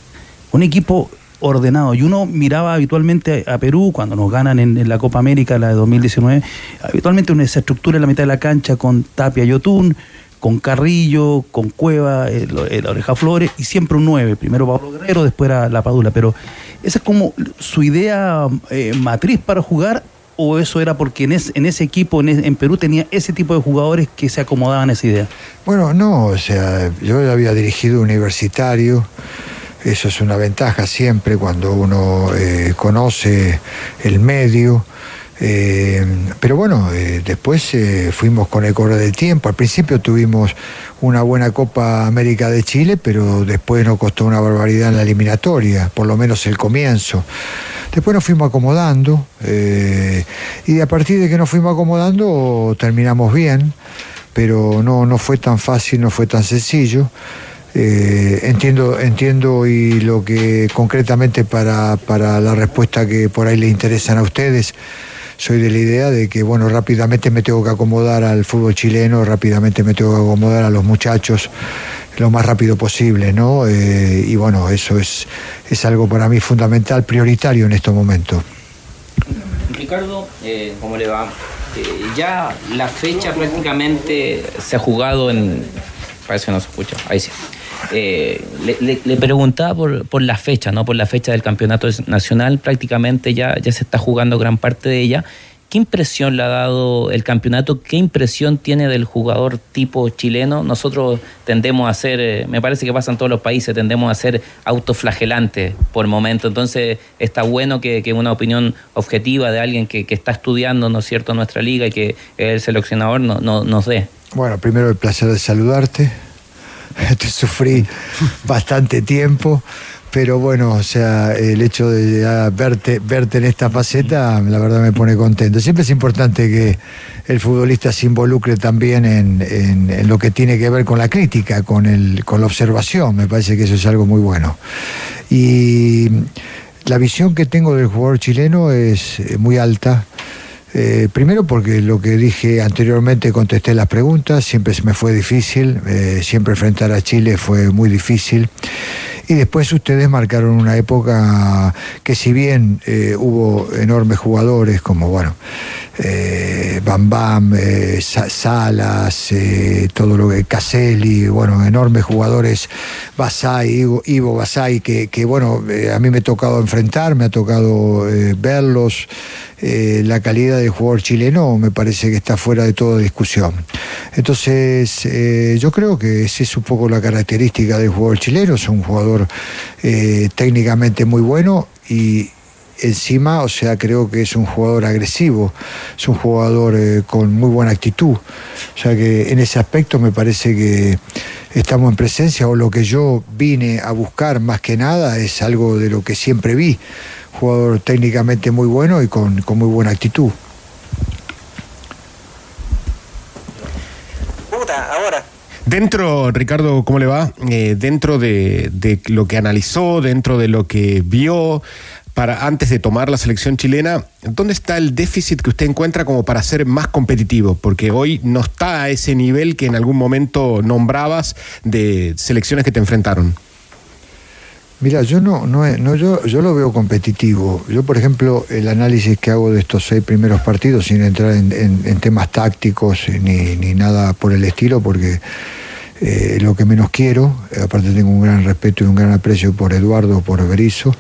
Un equipo ordenado. Y uno miraba habitualmente a Perú cuando nos ganan en, en la Copa América, la de 2019, habitualmente una esa estructura en la mitad de la cancha con Tapia y Otún, con Carrillo, con Cueva, el, el Oreja Flores y siempre un 9. Primero Pablo Guerrero, después era La Padula. Pero esa es como su idea eh, matriz para jugar o eso era porque en, es- en ese equipo, en, Perú, tenía ese tipo de jugadores que se acomodaban a esa idea. Bueno, no, o sea, yo había dirigido universitario, eso es una ventaja siempre cuando uno eh, conoce el medio. eh, pero bueno, eh, después fuimos con el correr del tiempo. Al principio tuvimos una buena Copa América de Chile, pero después nos costó una barbaridad en la eliminatoria, por lo menos el comienzo. Después nos fuimos acomodando eh, y a partir de que nos fuimos acomodando terminamos bien, pero no, no fue tan fácil, no fue tan sencillo. Eh, entiendo, entiendo y lo que concretamente para, para la respuesta que por ahí le interesan a ustedes, soy de la idea de que bueno, rápidamente me tengo que acomodar al fútbol chileno, rápidamente me tengo que acomodar a los muchachos lo más rápido posible, ¿no? Eh, y bueno, eso es, es algo para mí fundamental, prioritario en estos momentos. Ricardo, eh, ¿cómo le va? Eh, ya la fecha prácticamente se ha jugado en... Parece que no se escucha, ahí sí. Eh, le, le- le preguntaba por, por la fecha, ¿no? Por la fecha del campeonato nacional, prácticamente ya, ya se está jugando gran parte de ella. ¿Qué impresión le ha dado el campeonato? ¿Qué impresión tiene del jugador tipo chileno? Nosotros tendemos a ser, eh, me parece que pasa en todos los países, tendemos a ser autoflagelantes por momento. Entonces está bueno que, una opinión objetiva de alguien que, que está estudiando, ¿no es cierto?, nuestra liga y que es el seleccionador no, no- nos dé. Bueno, primero el placer de saludarte. Sufrí bastante tiempo, pero bueno, o sea, el hecho de ya verte, verte en esta faceta, la verdad me pone contento. Siempre es importante que el futbolista se involucre también en, en- en lo que tiene que ver con la crítica, con, el, con la observación. Me parece que eso es algo muy bueno. Y la visión que tengo del jugador chileno es eh, muy alta. Eh, primero porque lo que dije anteriormente contesté las preguntas, siempre se me fue difícil, eh, siempre enfrentar a Chile fue muy difícil. Y después ustedes marcaron una época que si bien eh, hubo enormes jugadores como, bueno, eh, Bam Bam, eh, Sa- Salas, eh, todo lo que Caselli, bueno, enormes jugadores, Basay, Ivo, Ivo Basay, que, bueno, a mí me ha tocado enfrentar, me ha tocado verlos. La calidad del jugador chileno me parece que está fuera de toda discusión. Entonces, yo creo que esa es un poco la característica del jugador chileno, es un jugador eh, técnicamente muy bueno y encima, o sea, creo que es un jugador agresivo, es un jugador eh, con muy buena actitud. O sea que en ese aspecto me parece que estamos en presencia o lo que yo vine a buscar más que nada es algo de lo que siempre vi. Jugador técnicamente muy bueno y con, con muy buena actitud. ahora. Dentro, Ricardo, ¿cómo le va? Eh, dentro de, lo que analizó, dentro de lo que vio, para antes de tomar la selección chilena, ¿dónde está el déficit que usted encuentra como para ser más competitivo? Porque hoy no está a ese nivel que en algún momento nombrabas de selecciones que te enfrentaron. Mira, yo no, no, no yo, yo lo veo competitivo. Yo, por ejemplo, el análisis que hago de estos seis primeros partidos, sin entrar en, en- en temas tácticos ni, ni nada por el estilo, porque eh, lo que menos quiero, eh, aparte tengo un gran respeto y un gran aprecio por Eduardo, por Berizo.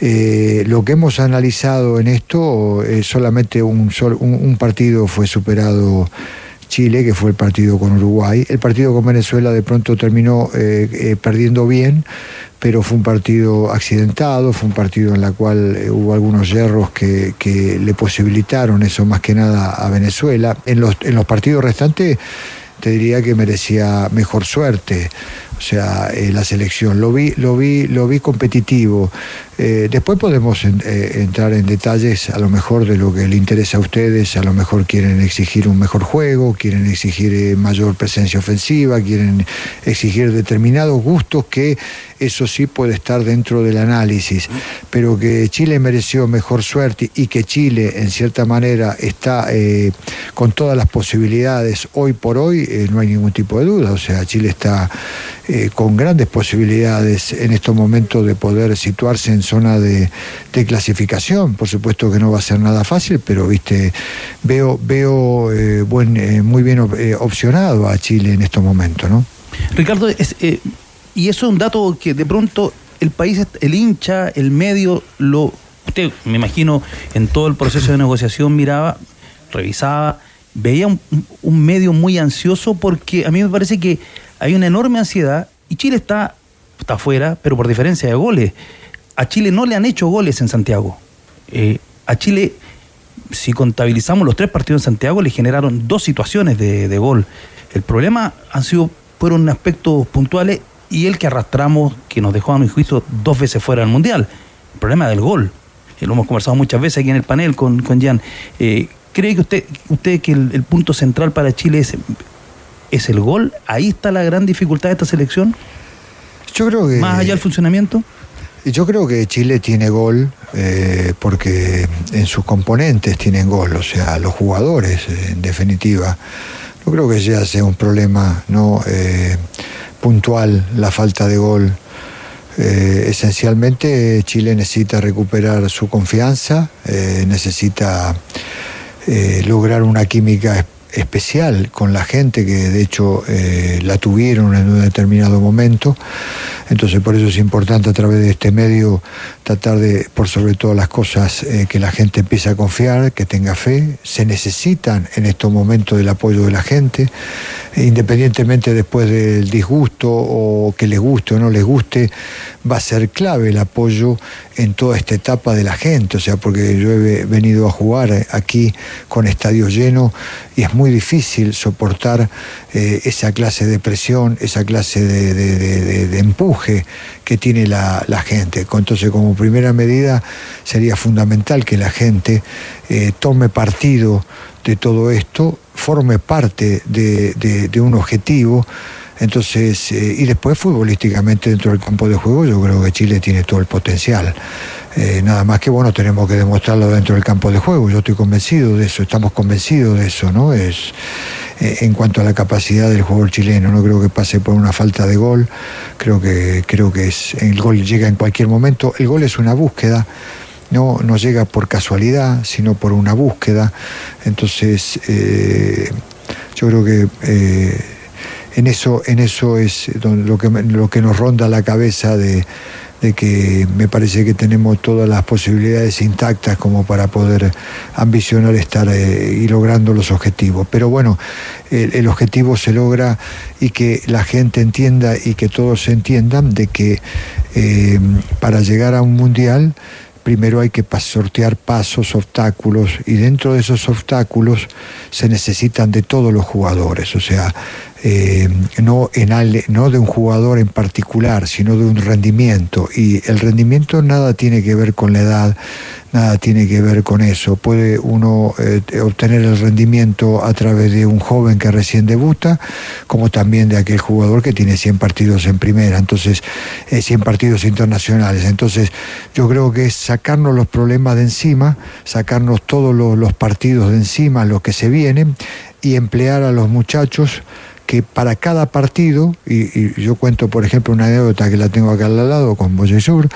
Eh, lo que hemos analizado en esto es solamente un, sol- un, partido fue superado Chile, que fue el partido con Uruguay. El partido con Venezuela de pronto terminó eh, eh, perdiendo bien, pero fue un partido accidentado, fue un partido en el cual eh, hubo algunos hierros que, que le posibilitaron eso más que nada a Venezuela. En los, en los partidos restantes te diría que merecía mejor suerte. O sea, eh, la selección lo vi, lo vi, lo vi competitivo. Eh, después podemos eh, entrar en detalles a lo mejor de lo que le interesa a ustedes, a lo mejor quieren exigir un mejor juego, quieren exigir mayor presencia ofensiva, quieren exigir determinados gustos que eso sí puede estar dentro del análisis, pero que Chile mereció mejor suerte y que Chile en cierta manera está eh, con todas las posibilidades hoy por hoy, eh, no hay ningún tipo de duda, o sea, Chile está eh, con grandes posibilidades en estos momentos de poder situarse en zona de, clasificación. Por supuesto que no va a ser nada fácil, pero viste, veo, veo buen, muy bien op- opcionado a Chile en estos momentos, ¿no? Ricardo, es, y eso es un dato que de pronto el país, el hincha, el medio, lo usted, me imagino, en todo el proceso de negociación miraba, revisaba, veía un, medio muy ansioso porque a mí me parece que hay una enorme ansiedad y Chile está, está afuera, pero por diferencia de goles. A Chile no le han hecho goles en Santiago. Eh, a Chile, si contabilizamos los tres partidos en Santiago, le generaron dos situaciones de, de gol. El problema han sido, fueron aspectos puntuales y el que arrastramos, que nos dejó a mi juicio dos veces fuera del Mundial. El problema del gol. Eh, lo hemos conversado muchas veces aquí en el panel con, con Jan. Eh, ¿Cree que usted, usted que el, el punto central para Chile es, es el gol? ¿Ahí está la gran dificultad de esta selección? Yo creo que... Más allá del funcionamiento. Yo creo que Chile tiene gol eh, porque en sus componentes tienen gol, o sea, los jugadores, en definitiva. No creo que ya sea un problema no Eh, puntual la falta de gol. Eh, esencialmente Chile necesita recuperar su confianza, eh, necesita eh, lograr una química especial con la gente que de hecho eh, la tuvieron en un determinado momento. Entonces por eso es importante a través de este medio tratar de, por sobre todas las cosas, eh, que la gente empiece a confiar, que tenga fe. Se necesitan en estos momentos del apoyo de la gente, independientemente después del disgusto o que les guste o no les guste, va a ser clave el apoyo en toda esta etapa de la gente. O sea, porque yo he ve- venido a jugar aquí con estadios llenos y es muy difícil soportar eh, esa clase de presión, esa clase de, empuje que tiene la, gente. Entonces, como primera medida, sería fundamental que la gente eh, tome partido de todo esto, forme parte de un objetivo. Entonces, eh, y después futbolísticamente dentro del campo de juego, yo creo que Chile tiene todo el potencial. Eh, nada más que bueno, tenemos que demostrarlo dentro del campo de juego. Yo estoy convencido de eso, estamos convencidos de eso, ¿no? Es eh, en cuanto a la capacidad del jugador chileno, no creo que pase por una falta de gol. Creo que creo que es el gol llega en cualquier momento. El gol es una búsqueda. No, no llega por casualidad, sino por una búsqueda. Entonces, yo creo que en eso, en eso es lo que, lo que nos ronda la cabeza de, que me parece que tenemos todas las posibilidades intactas como para poder ambicionar estar eh, y logrando los objetivos. Pero bueno, el, objetivo se logra y que la gente entienda y que todos entiendan de que eh, para llegar a un mundial primero hay que sortear pasos, obstáculos, y dentro de esos obstáculos se necesitan de todos los jugadores. O sea, eh, no, en ale- no de un jugador en particular, sino de un rendimiento. Y el rendimiento nada tiene que ver con la edad, nada tiene que ver con eso. Puede uno eh, obtener el rendimiento a través de un joven que recién debuta, como también de aquel jugador que tiene 100 partidos en primera, entonces eh, 100 partidos internacionales. Entonces yo creo que es sacarnos los problemas de encima, sacarnos todos los, los partidos de encima, los que se vienen, y emplear a los muchachos que para cada partido, y, yo cuento por ejemplo una anécdota que la tengo acá al lado con Boye Sur,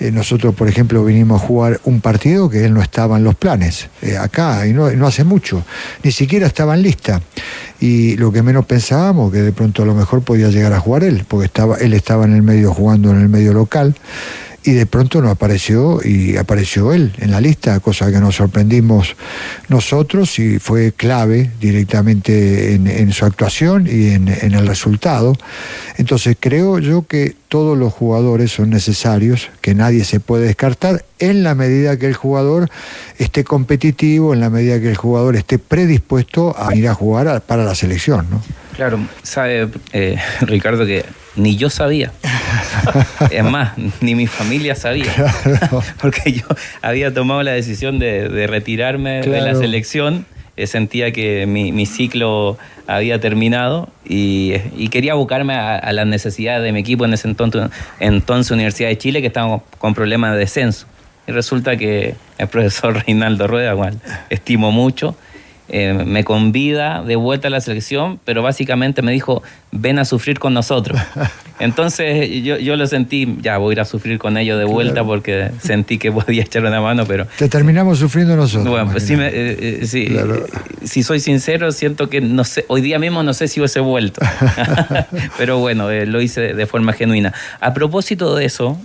eh, nosotros por ejemplo vinimos a jugar un partido que él no estaba en los planes, eh, acá, y no, no hace mucho, ni siquiera estaba en lista. Y lo que menos pensábamos, que de pronto a lo mejor podía llegar a jugar él, porque estaba, él estaba en el medio jugando en el medio local, y de pronto no apareció y apareció él en la lista, cosa que nos sorprendimos nosotros y fue clave directamente en, su actuación y en, el resultado. Entonces creo yo que todos los jugadores son necesarios, que nadie se puede descartar en la medida que el jugador esté competitivo, en la medida que el jugador esté predispuesto a ir a jugar para la selección. ¿no? Claro, sabe eh, Ricardo que ni yo sabía. es más, ni mi familia sabía. Porque yo había tomado la decisión de, de retirarme de la selección. eh, sentía que mi, mi ciclo había terminado y, y quería abocarme a, a las necesidades de mi equipo en ese entonces, entonces Universidad de Chile, que estábamos con problemas de descenso. Y resulta que el profesor Reinaldo Rueda, cual estimo mucho, eh, me convida de vuelta a la selección, pero básicamente me dijo, ven a sufrir con nosotros. Entonces yo, yo lo sentí, ya voy a ir a sufrir con ellos de vuelta Claro. porque sentí que podía echar una mano, pero Te terminamos sufriendo nosotros. bueno, pues sí, me- eh, eh, sí, si soy sincero, siento que no sé, hoy día mismo no sé si hubiese vuelto. Pero bueno, lo hice de, forma genuina. A propósito de eso,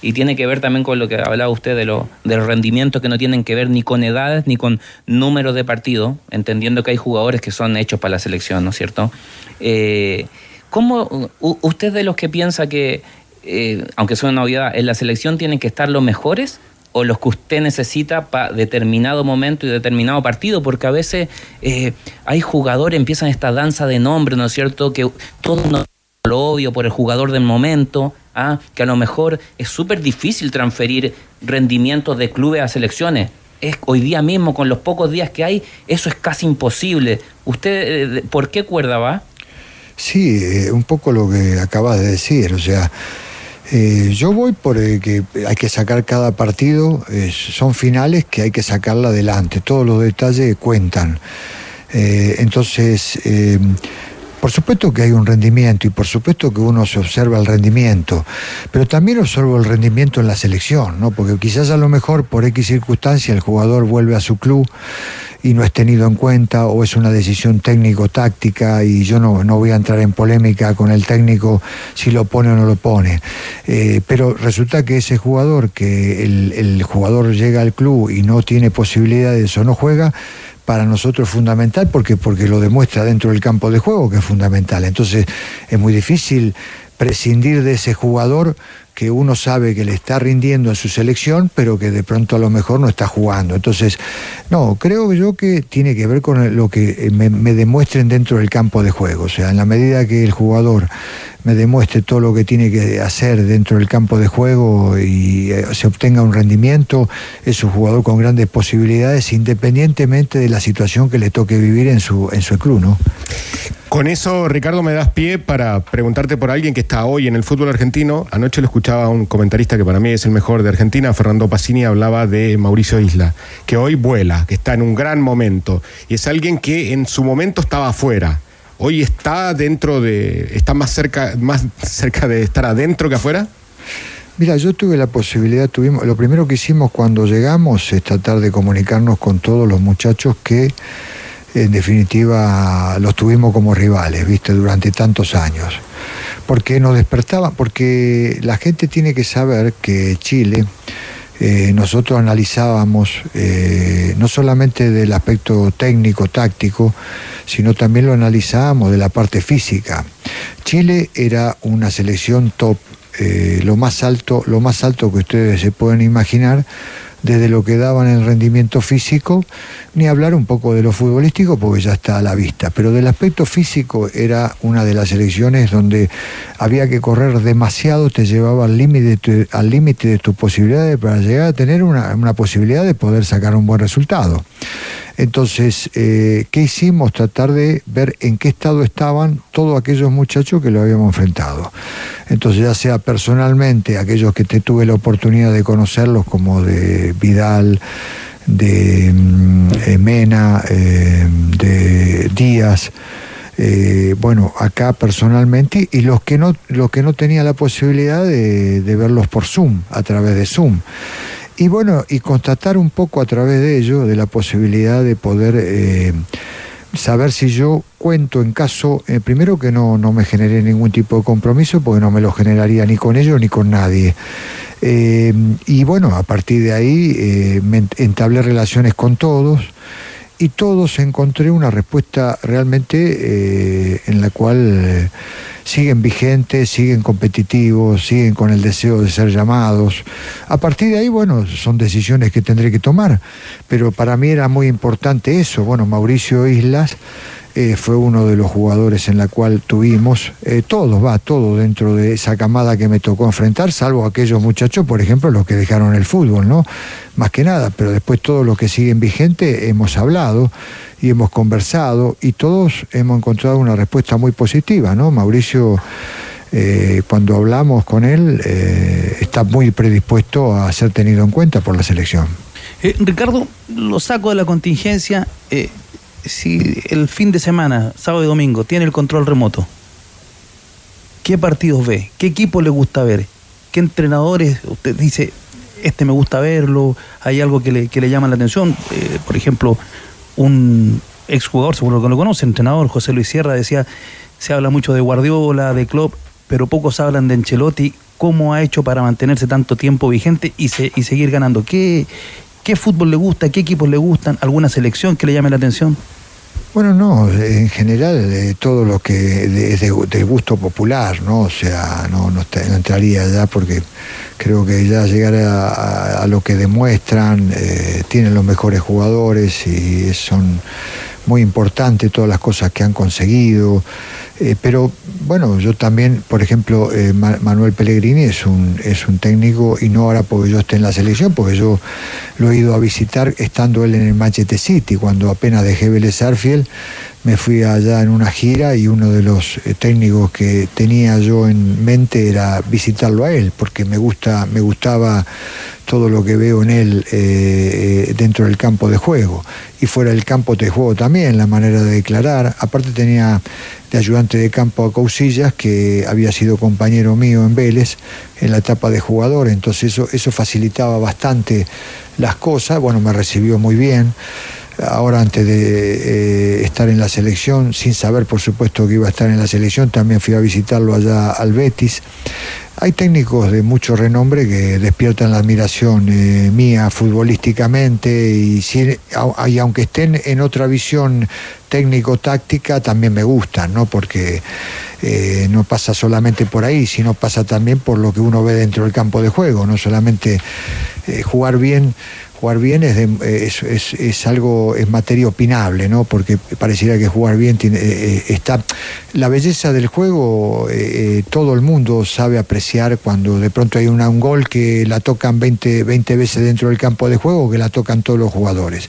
y tiene que ver también con lo que hablaba usted de, lo, los rendimientos que no tienen que ver ni con edades ni con números de partido, entendiendo que hay jugadores que son hechos para la selección, ¿no es cierto? Eh, ¿Cómo usted de los que piensa que, eh, aunque sea una obviedad, en la selección tienen que estar los mejores o los que usted necesita para determinado momento y determinado partido? Porque a veces eh, hay jugadores, empiezan esta danza de nombres, ¿no es cierto? Que todo lo obvio por el jugador del momento, que a lo mejor es súper difícil transferir rendimientos de clubes a selecciones. Es, hoy día mismo, con los pocos días que hay, eso es casi imposible. ¿Usted eh, por qué cuerda va? Sí, eh, un poco lo que acabas de decir, o sea, eh, yo voy por eh, que hay que sacar cada partido, son finales que hay que sacarla adelante, todos los detalles cuentan. Entonces, por supuesto que hay un rendimiento y por supuesto que uno se observa el rendimiento, pero también observo el rendimiento en la selección, ¿no? porque quizás a lo mejor por X circunstancia el jugador vuelve a su club y no es tenido en cuenta o es una decisión técnico-táctica y yo no, no voy a entrar en polémica con el técnico si lo pone o no lo pone. Eh, pero resulta que ese jugador, que el, jugador llega al club y no tiene posibilidades o no juega, para nosotros es fundamental porque, porque lo demuestra dentro del campo de juego que es fundamental. Entonces es muy difícil prescindir de ese jugador que uno sabe que le está rindiendo en su selección, pero que de pronto a lo mejor no está jugando. Entonces, no, creo yo que tiene que ver con lo que eh, me, me demuestren dentro del campo de juego. O sea, en la medida que el jugador me demuestre todo lo que tiene que hacer dentro del campo de juego y eh, se obtenga un rendimiento, es un jugador con grandes posibilidades, independientemente de la situación que le toque vivir en su, en su club, ¿no? Con eso, Ricardo, me das pie para preguntarte por alguien que está hoy en el fútbol argentino. Anoche lo escuchaba a un comentarista que para mí es el mejor de Argentina, Fernando Pacini, hablaba de Mauricio Isla, que hoy vuela, que está en un gran momento. Y es alguien que en su momento estaba afuera. Hoy está dentro de. está más cerca, más cerca de estar adentro que afuera. Mira, yo tuve la posibilidad, tuvimos, lo primero que hicimos cuando llegamos es tratar de comunicarnos con todos los muchachos que en definitiva los tuvimos como rivales, viste, durante tantos años. Porque nos despertaban, porque la gente tiene que saber que Chile, eh, nosotros analizábamos eh, no solamente del aspecto técnico, táctico, sino también lo analizábamos de la parte física. Chile era una selección top, eh, lo más alto, lo más alto que ustedes se pueden imaginar, desde lo que daban en rendimiento físico, ni hablar un poco de lo futbolístico porque ya está a la vista. Pero del aspecto físico era una de las elecciones donde había que correr demasiado, te llevaba al límite de tus posibilidades para llegar a tener una, una posibilidad de poder sacar un buen resultado. Entonces, eh, ¿qué hicimos? Tratar de ver en qué estado estaban todos aquellos muchachos que lo habíamos enfrentado. Entonces, ya sea personalmente, aquellos que te tuve la oportunidad de conocerlos, como de Vidal, de mm, eh, Mena, eh, de Díaz, bueno, acá personalmente, y los que no, los que no tenía la posibilidad de verlos por Zoom, a través de Zoom. Y bueno, y constatar un poco a través de ello, de la posibilidad de poder eh, saber si yo cuento en caso, eh, primero que no, no me generé ningún tipo de compromiso, porque no me lo generaría ni con ellos ni con nadie. Eh, y bueno, a partir de ahí me entablé relaciones con todos y todos encontré una respuesta realmente en la cual siguen vigentes, siguen competitivos, siguen con el deseo de ser llamados. A partir de ahí, bueno, son decisiones que tendré que tomar, pero para mí era muy importante eso. Bueno, Mauricio Islas eh, fue uno de los jugadores en la cual tuvimos, eh, todos, va, todo dentro de esa camada que me tocó enfrentar, salvo aquellos muchachos, por ejemplo, los que dejaron el fútbol, ¿no? Más que nada, pero después todos los que siguen vigentes hemos hablado y hemos conversado y todos hemos encontrado una respuesta muy positiva, ¿no? Mauricio, eh, cuando hablamos con él, está muy predispuesto a ser tenido en cuenta por la selección. Ricardo, lo saco de la contingencia. Si el fin de semana, sábado y domingo, tiene el control remoto, ¿qué partidos ve? ¿Qué equipo le gusta ver? ¿Qué entrenadores usted dice, este me gusta verlo? ¿Hay algo que le, que le llama la atención? por ejemplo, un exjugador, seguro que lo conoce, entrenador, José Luis Sierra, decía, se habla mucho de Guardiola, de Klopp, pero pocos hablan de Ancelotti, cómo ha hecho para mantenerse tanto tiempo vigente y, y seguir ganando. ¿Qué, ¿Qué fútbol le gusta? ¿Qué equipos le gustan? ¿Alguna selección que le llame la atención? Bueno, no, en general eh, todo lo que es de, gusto popular, ¿no? O sea, no, no, entraría ya porque creo que ya llegar a, lo que demuestran, eh, tienen los mejores jugadores y son muy importantes todas las cosas que han conseguido. Eh, pero bueno, yo también, por ejemplo, eh, Manuel Pellegrini es un, es un técnico, y no ahora porque yo esté en la selección, porque yo lo he ido a visitar estando él en el Manchester City, cuando apenas dejé Vélez Arfield, me fui allá en una gira y uno de los eh, técnicos que tenía yo en mente era visitarlo a él, porque me gusta, me gustaba todo lo que veo en él dentro del campo de juego. Y fuera del campo de juego también, la manera de declarar. Aparte tenía de ayudante de campo a Cousillas, que había sido compañero mío en Vélez en la etapa de jugador, entonces eso, eso facilitaba bastante las cosas, bueno, me recibió muy bien. Ahora antes de eh, estar en la selección, sin saber por supuesto que iba a estar en la selección, también fui a visitarlo allá al Betis. Hay técnicos de mucho renombre que despiertan la admiración eh, mía futbolísticamente y, y, aunque estén en otra visión técnico-táctica también me gustan, ¿no? Porque eh, no pasa solamente por ahí, sino pasa también por lo que uno ve dentro del campo de juego, no solamente jugar bien jugar bien es, es, algo, es materia opinable, ¿no? Porque pareciera que jugar bien tiene, eh, eh, está. La belleza del juego, eh, todo el mundo sabe apreciar cuando de pronto hay un gol que la tocan 20, 20 veces dentro del campo de juego, que la tocan todos los jugadores.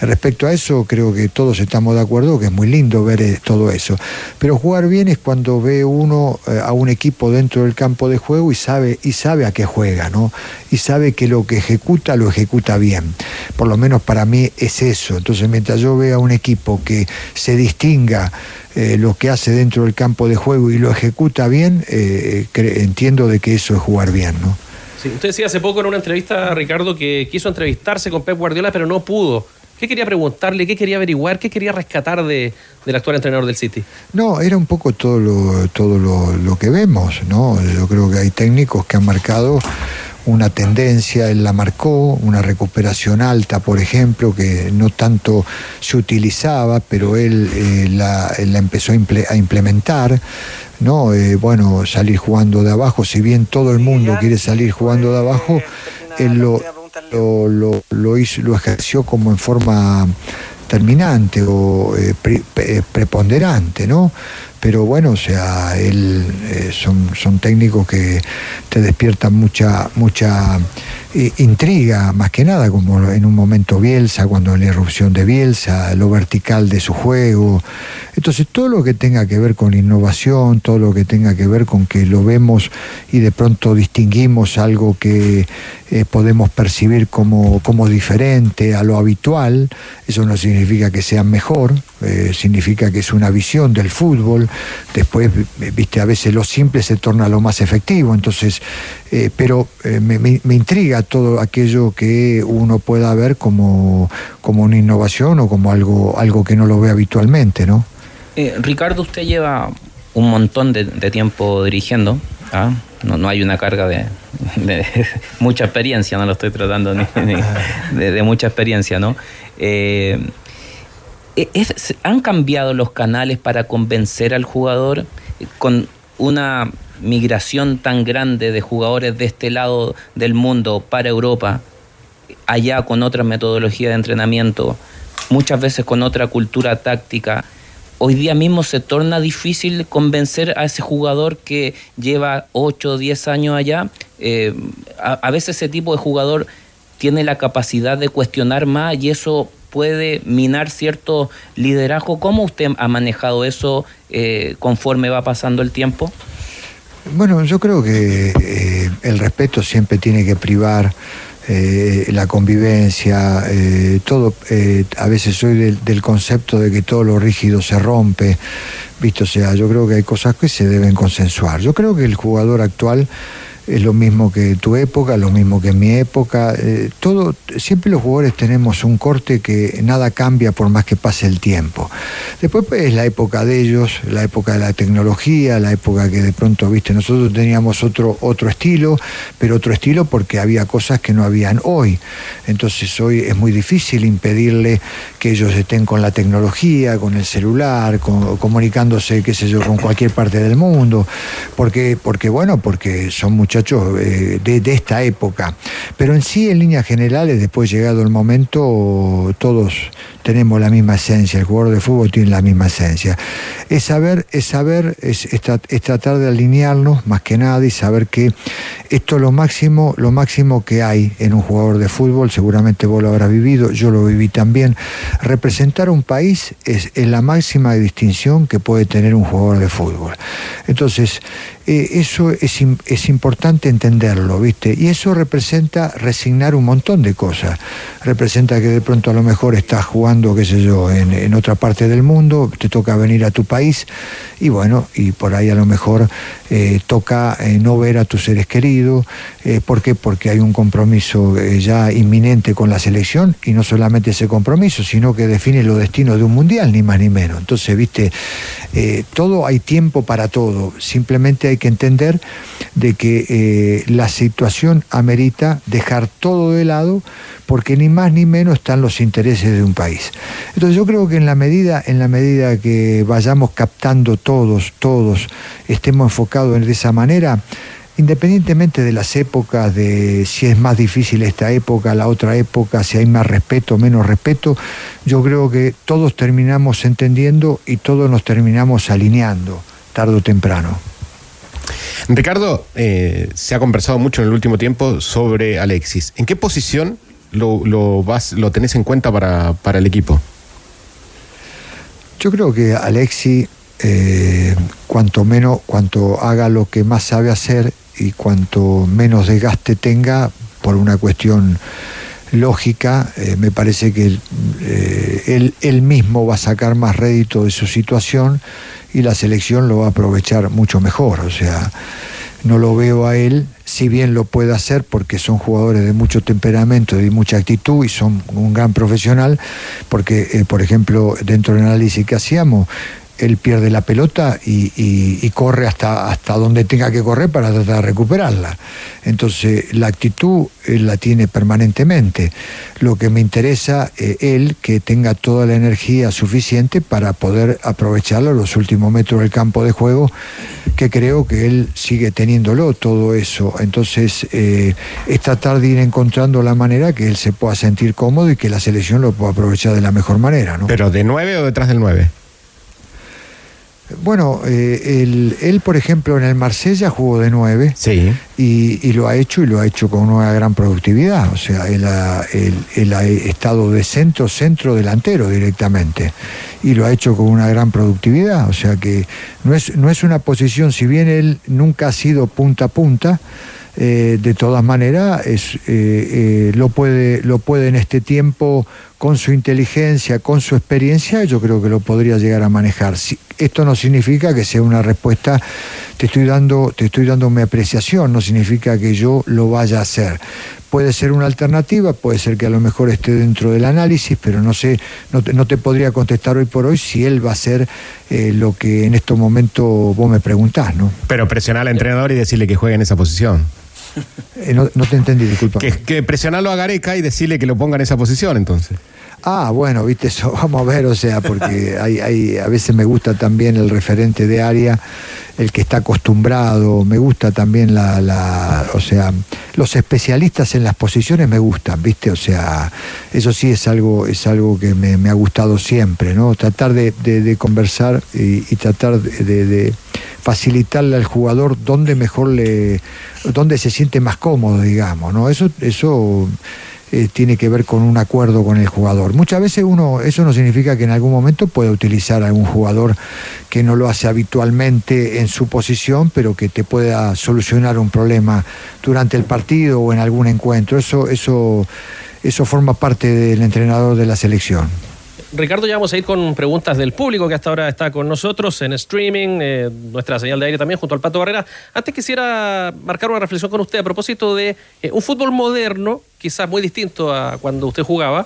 Respecto a eso, creo que todos estamos de acuerdo que es muy lindo ver todo eso. Pero jugar bien es cuando ve uno a un equipo dentro del campo de juego y sabe, y sabe a qué juega, ¿no? Y sabe que lo que ejecuta lo ejecuta bien bien. Por lo menos para mí es eso. Entonces, mientras yo vea un equipo que se distinga eh, lo que hace dentro del campo de juego y lo ejecuta bien, eh, entiendo de que eso es jugar bien, ¿no? Sí, usted decía hace poco en una entrevista, Ricardo, que quiso entrevistarse con Pep Guardiola, pero no pudo. ¿Qué quería preguntarle? ¿Qué quería averiguar? ¿Qué quería rescatar de, del actual entrenador del City? No, era un poco todo lo, todo lo, lo que vemos, ¿no? Yo creo que hay técnicos que han marcado una tendencia, él la marcó, una recuperación alta, por ejemplo, que no tanto se utilizaba, pero él eh, la, empezó a, implementar. ¿no? Eh, bueno, salir jugando de abajo, si bien todo el mundo quiere salir jugando de abajo, él lo, lo, lo, lo hizo, lo ejerció como en forma terminante o eh, pre- pre- preponderante, ¿no? Pero bueno, o sea, él, eh, son, son técnicos que te despiertan mucha, mucha eh, intriga, más que nada, como en un momento Bielsa, cuando la irrupción de Bielsa, lo vertical de su juego. Entonces, todo lo que tenga que ver con innovación, todo lo que tenga que ver con que lo vemos y de pronto distinguimos algo que eh, podemos percibir como, como diferente a lo habitual, eso no significa que sea mejor, eh, significa que es una visión del fútbol, después, viste, a veces lo simple se torna lo más efectivo, entonces, eh, pero eh, me, intriga todo aquello que uno pueda ver como, como una innovación o como algo, algo que no lo ve habitualmente, ¿no? Eh, Ricardo, usted lleva un montón de, de tiempo dirigiendo. ¿ah? No, no hay una carga de, de mucha experiencia, no lo estoy tratando ni, ni- de, de mucha experiencia, ¿no? Es- ¿Han cambiado los canales para convencer al jugador con una migración tan grande de jugadores de este lado del mundo para Europa, allá con otra metodología de entrenamiento, muchas veces con otra cultura táctica? Hoy día mismo se torna difícil convencer a ese jugador que lleva 8 o 10 años allá. Eh, a, veces ese tipo de jugador tiene la capacidad de cuestionar más y eso puede minar cierto liderazgo. ¿Cómo usted ha manejado eso eh, conforme va pasando el tiempo? Bueno, yo creo que eh, el respeto siempre tiene que privar eh, la convivencia, eh, todo. eh, a veces soy del, del concepto de que todo lo rígido se rompe, visto sea, yo creo que hay cosas que se deben consensuar. Yo creo que el jugador actual es lo mismo que tu época, lo mismo que mi época. eh, todo, siempre los jugadores tenemos un corte que nada cambia por más que pase el tiempo. Después pues, es la época de ellos, la época de la tecnología, la época que de pronto, viste, nosotros teníamos otro, otro estilo, pero otro estilo porque había cosas que no habían hoy. Entonces hoy es muy difícil impedirle que ellos estén con la tecnología, con el celular, comunicándose, qué sé yo, con cualquier parte del mundo, porque, porque bueno, porque son muchachos eh, de, esta época. Pero en sí, en líneas generales, después llegado el momento, todos tenemos la misma esencia, el jugador de fútbol tiene la misma esencia. Es saber, es saber, es tratar de alinearnos más que nada y saber que esto es lo máximo, lo máximo que hay en un jugador de fútbol, seguramente vos lo habrás vivido, yo lo viví también. Representar un país es, es la máxima distinción que puede tener un jugador de fútbol. Entonces, eh, eso es, es importante entenderlo, ¿viste? Y eso representa resignar un montón de cosas. Representa que de pronto a lo mejor estás jugando, qué sé yo, en, en otra parte del mundo, te toca venir a tu país y bueno, y por ahí a lo mejor eh, toca eh, no ver a tus seres queridos. ¿Por qué? Porque hay un compromiso ya inminente con la selección y no solamente ese compromiso, sino que define los destinos de un mundial, ni más ni menos. Entonces, viste, todo hay tiempo para todo. Simplemente hay que entender de que eh, la situación amerita dejar todo de lado porque ni más ni menos están los intereses de un país. Entonces yo creo que en la medida, en la medida que vayamos captando todos, todos, estemos enfocados de esa manera, independientemente de las épocas, de si es más difícil esta época, la otra época, si hay más respeto, menos respeto, yo creo que todos terminamos entendiendo y todos nos terminamos alineando, tarde o temprano. Ricardo, eh, se ha conversado mucho en el último tiempo sobre Alexis. ¿En qué posición lo, lo vas, lo tenés en cuenta para, para el equipo? Yo creo que Alexi, eh, cuanto menos, cuanto haga lo que más sabe hacer y cuanto menos desgaste tenga, por una cuestión lógica, eh, me parece que él, eh, él, él mismo va a sacar más rédito de su situación y la selección lo va a aprovechar mucho mejor. O sea, no lo veo a él, si bien lo puede hacer porque son jugadores de mucho temperamento y mucha actitud y son un gran profesional, porque, eh, por ejemplo, dentro del análisis que hacíamos, él pierde la pelota y, y- corre hasta, hasta donde tenga que correr para tratar de recuperarla. Entonces, la actitud él la tiene permanentemente. Lo que me interesa, eh, él, que tenga toda la energía suficiente para poder aprovecharlo los últimos metros del campo de juego, que creo que él sigue teniéndolo todo eso. Entonces, eh, es tratar de ir encontrando la manera que él se pueda sentir cómodo y que la selección lo pueda aprovechar de la mejor manera. ¿no? ¿Pero de 9 o detrás del 9? Bueno, eh, él, él, por ejemplo, en el Marsella jugó de 9 sí. y, y lo ha hecho y lo ha hecho con una gran productividad. O sea, él ha, él- él ha estado de centro, centro delantero directamente y lo ha hecho con una gran productividad. O sea que no es, no es una posición, si bien él nunca ha sido punta a punta, eh, de todas maneras es, eh, eh, lo, puede, lo puede en este tiempo con su inteligencia, con su experiencia, yo creo que lo podría llegar a manejar. Esto no significa que sea una respuesta, te estoy dando, te estoy dando mi apreciación, no significa que yo lo vaya a hacer. Puede ser una alternativa, puede ser que a lo mejor esté dentro del análisis, pero no sé, no te, no te podría contestar hoy por hoy si él va a ser eh, lo que en estos momentos vos me preguntás, ¿no? Pero presionar al entrenador y decirle que juegue en esa posición. Eh, no, no te entendí, disculpa. Que, que presionarlo a Gareca y decirle que lo ponga en esa posición, entonces. Ah, bueno, viste eso, vamos a ver, o sea, porque hay, hay, a veces me gusta también el referente de área, el que está acostumbrado, me gusta también la, la, o sea, los especialistas en las posiciones me gustan, viste, o sea, eso sí es algo, es algo que me, ha gustado siempre, ¿no? Tratar de, de- de conversar y, y tratar de, de- de facilitarle al jugador dónde mejor le, dónde se siente más cómodo, digamos, ¿no? Eso, eso eh, tiene que ver con un acuerdo con el jugador. Muchas veces uno, eso no significa que en algún momento pueda utilizar a algún jugador que no lo hace habitualmente en su posición, pero que te pueda solucionar un problema durante el partido o en algún encuentro. Eso, eso, eso forma parte del entrenador de la selección. Ricardo, ya vamos a ir con preguntas del público que hasta ahora está con nosotros en streaming, eh, nuestra señal de aire también junto al Pato Barrera. Antes quisiera marcar una reflexión con usted a propósito de eh, un fútbol moderno, quizás muy distinto a cuando usted jugaba,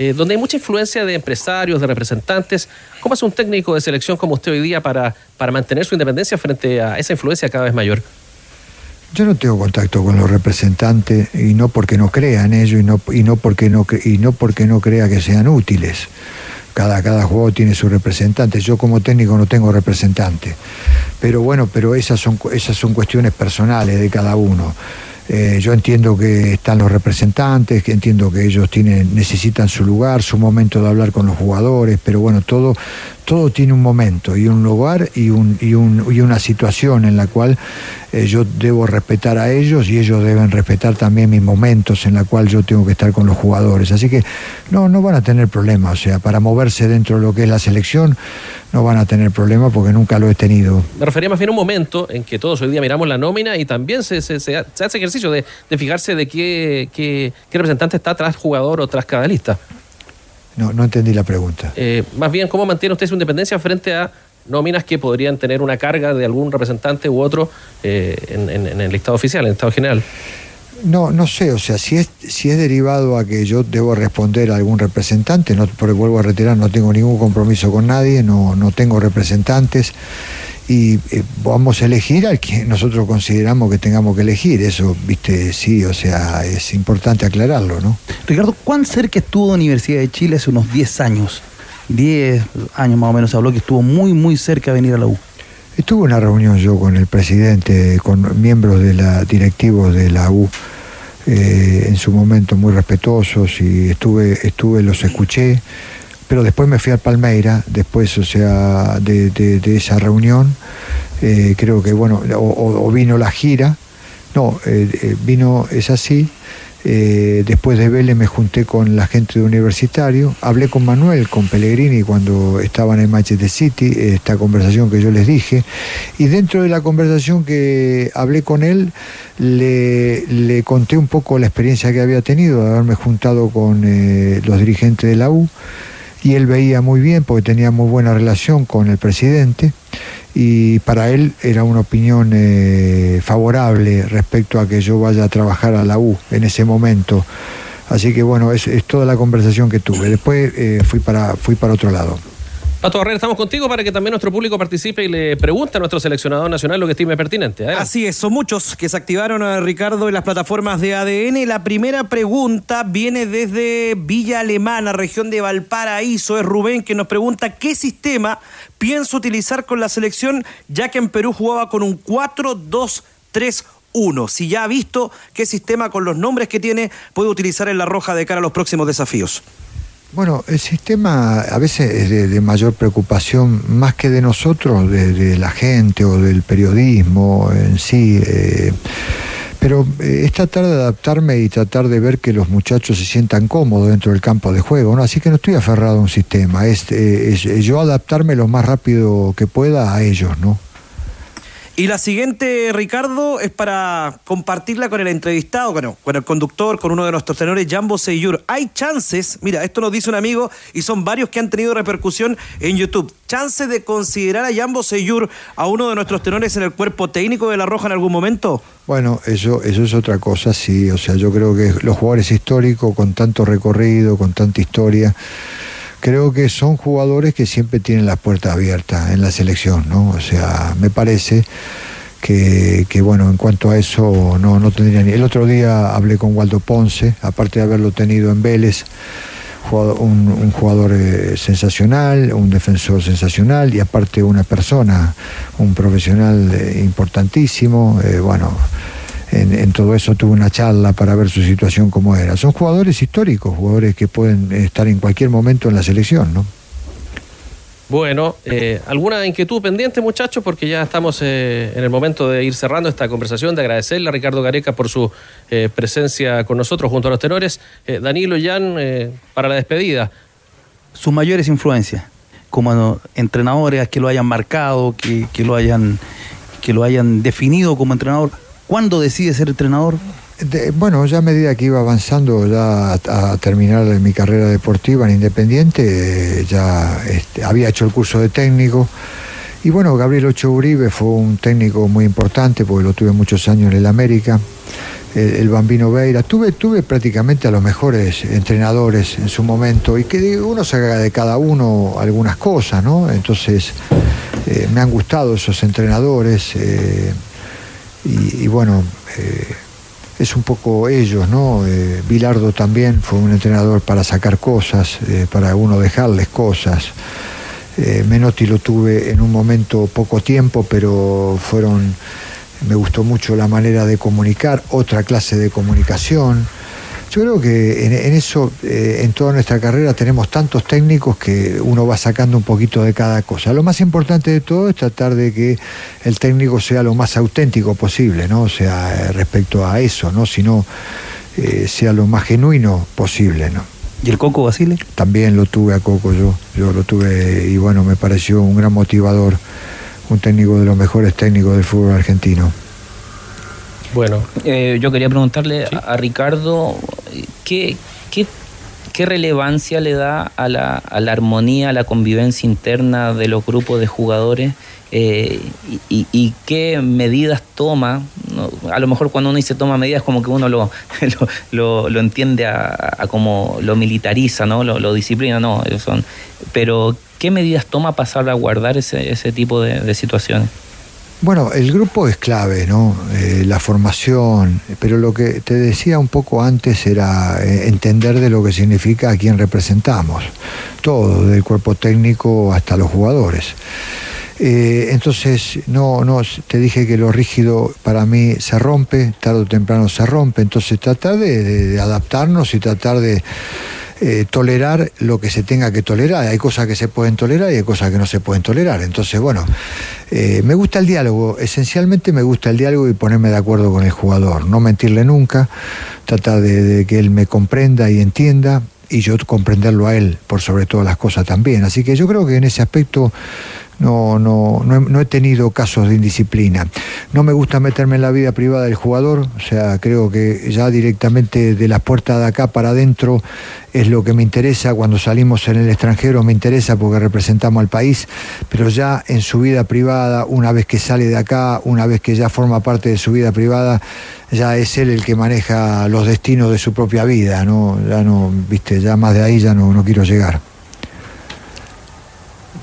eh, donde hay mucha influencia de empresarios, de representantes. ¿Cómo hace un técnico de selección como usted hoy día para, para mantener su independencia frente a esa influencia cada vez mayor? Yo no tengo contacto con los representantes y no porque no crea en ello y no, y no, porque, no, y no porque no crea que sean útiles. Cada, cada juego tiene su representante. Yo como técnico no tengo representante. Pero bueno, pero esas son, esas son cuestiones personales de cada uno. Eh, yo entiendo que están los representantes, que entiendo que ellos tienen, necesitan su lugar, su momento de hablar con los jugadores, pero bueno, todo, todo tiene un momento y un lugar y, un, y, un- y una situación en la cual eh, yo debo respetar a ellos y ellos deben respetar también mis momentos en la cual yo tengo que estar con los jugadores. Así que no, no van a tener problema, o sea, para moverse dentro de lo que es la selección no van a tener problema porque nunca lo he tenido. Me refería más bien a un momento en que todos hoy día miramos la nómina y también se, se- se ha- se hace ejercicio de, fijarse de qué- qué representante está tras jugador o tras cada lista. No, no entendí la pregunta. Eh, más bien, ¿cómo mantiene usted su independencia frente a nóminas que podrían tener una carga de algún representante u otro eh, en, en- en el listado oficial, en el estado general? No, no sé, o sea, si es, si es derivado a que yo debo responder a algún representante, no, porque vuelvo a retirar, no tengo ningún compromiso con nadie, no, no tengo representantes y eh, vamos a elegir al que nosotros consideramos que tengamos que elegir, eso, viste, sí, o sea, es importante aclararlo, ¿no? Ricardo, ¿cuán cerca estuvo de Universidad de Chile hace unos 10 años? 10 años más o menos habló que estuvo muy, muy cerca de venir a la U. Estuve en una reunión yo con el presidente, con miembros de la directivos de la U, eh, en su momento muy respetuosos y estuve, estuve, los escuché, pero después me fui al Palmeira, después, o sea, de, esa reunión, eh, creo que, bueno, o, vino la gira, no, eh, eh, vino, es así, después de Vélez me junté con la gente de Universitario, hablé con Manuel, con Pellegrini cuando estaban en Manchester City, esta conversación que yo les dije, y dentro de la conversación que hablé con él, le, conté un poco la experiencia que había tenido de haberme juntado con los dirigentes de la U, y él veía muy bien porque tenía muy buena relación con el presidente y para él era una opinión eh, favorable respecto a que yo vaya a trabajar a la U en ese momento. Así que bueno, es, toda la conversación que tuve. Después eh, fui, para, fui para otro lado. Pato Barrera, estamos contigo para que también nuestro público participe y le pregunte a nuestro seleccionador nacional lo que estime pertinente. Adelante. Así es, son muchos que se activaron, a Ricardo, en las plataformas de ADN. La primera pregunta viene desde Villa Alemana, región de Valparaíso. Es Rubén que nos pregunta qué sistema piensa utilizar con la selección, ya que en Perú jugaba con un 4-2-3-1. Si ya ha visto qué sistema con los nombres que tiene puede utilizar en la roja de cara a los próximos desafíos. Bueno, el sistema a veces es de, mayor preocupación, más que de nosotros, de, la gente o del periodismo en sí. eh, pero eh, es tratar de adaptarme y tratar de ver que los muchachos se sientan cómodos dentro del campo de juego. ¿no? Así que no estoy aferrado a un sistema, es, eh, es yo adaptarme lo más rápido que pueda a ellos, ¿no? Y la siguiente, Ricardo, es para compartirla con el entrevistado, bueno, con el conductor, con uno de nuestros tenores, Jambo Seyur. Hay chances, mira, esto nos dice un amigo y son varios que han tenido repercusión en YouTube. ¿Chances de considerar a Jambo Seyur a uno de nuestros tenores en el cuerpo técnico de La Roja en algún momento? Bueno, eso, eso es otra cosa, sí. O sea, yo creo que los jugadores históricos, con tanto recorrido, con tanta historia, creo que son jugadores que siempre tienen las puertas abiertas en la selección, ¿no? O sea, me parece que, bueno, en cuanto a eso no, no tendría ni... El otro día hablé con Waldo Ponce, aparte de haberlo tenido en Vélez, jugador- un, un jugador eh, sensacional, un defensor sensacional y aparte una persona, un profesional eh, importantísimo, eh, bueno, en, en todo eso tuve una charla para ver su situación como era. Son jugadores históricos, jugadores que pueden estar en cualquier momento en la selección, ¿no? Bueno, eh, ¿alguna inquietud pendiente, muchachos? Porque ya estamos eh, en el momento de ir cerrando esta conversación, de agradecerle a Ricardo Gareca por su eh, presencia con nosotros junto a los tenores. Eh, Danilo y Jan, eh, para la despedida. sus mayores influencias como entrenadores que lo hayan marcado, que, que lo hayan que lo hayan definido como entrenador. ¿Cuándo decide ser entrenador? Bueno, ya a medida que iba avanzando ya a, terminar mi carrera deportiva en Independiente, ya este, había hecho el curso de técnico. Y bueno, Gabriel Ocho Uribe fue un técnico muy importante porque lo tuve muchos años en el América. El, Bambino Veira. Tuve, tuve prácticamente a los mejores entrenadores en su momento y que uno saca de cada uno algunas cosas, ¿no? Entonces, eh, me han gustado esos entrenadores eh, y, y bueno, eh, es un poco ellos, ¿no? Eh, Bilardo también fue un entrenador para sacar cosas, eh, para uno dejarles cosas. Eh, Menotti lo tuve en un momento poco tiempo, pero fueron, me gustó mucho la manera de comunicar, otra clase de comunicación. Yo creo que en, en eso, eh, en toda nuestra carrera, tenemos tantos técnicos que uno va sacando un poquito de cada cosa. Lo más importante de todo es tratar de que el técnico sea lo más auténtico posible, ¿no? O sea, eh, respecto a eso, ¿no? Sino eh, sea lo más genuino posible, ¿no? ¿Y el Coco Basile? También lo tuve a Coco yo, yo lo tuve y bueno, me pareció un gran motivador, un técnico de los mejores técnicos del fútbol argentino. Bueno. Eh, yo quería preguntarle a, a Ricardo ¿qué, qué, qué relevancia le da a la, a la armonía, a la convivencia interna de los grupos de jugadores eh, y, qué medidas toma. ¿no? A lo mejor cuando uno dice toma medidas como que uno lo, lo, lo- lo entiende a, a como lo militariza, ¿no? lo, disciplina, no. Son, pero ¿qué medidas toma para salvaguardar ese, ese tipo de, de situaciones? Bueno, el grupo es clave, ¿no? Eh, la formación, pero lo que te decía un poco antes era eh, entender de lo que significa a quién representamos, todo, del cuerpo técnico hasta los jugadores. Eh, entonces, no, no, te dije que lo rígido para mí se rompe, tarde o temprano se rompe, entonces tratar de, adaptarnos y tratar de eh, tolerar lo que se tenga que tolerar. Hay cosas que se pueden tolerar y hay cosas que no se pueden tolerar. Entonces, bueno, eh, me gusta el diálogo, esencialmente me gusta el diálogo y ponerme de acuerdo con el jugador, no mentirle nunca, tratar de, de que él me comprenda y entienda y yo comprenderlo a él por sobre todas las cosas también. Así que yo creo que en ese aspecto no, no, no, he, no he tenido casos de indisciplina. No me gusta meterme en la vida privada del jugador, o sea, creo que ya directamente de las puertas de acá para adentro es lo que me interesa. Cuando salimos en el extranjero me interesa porque representamos al país, pero ya en su vida privada, una vez que sale de acá, una vez que ya forma parte de su vida privada, ya es él el que maneja los destinos de su propia vida, ¿no? Ya no, viste, ya más de ahí ya no, no quiero llegar.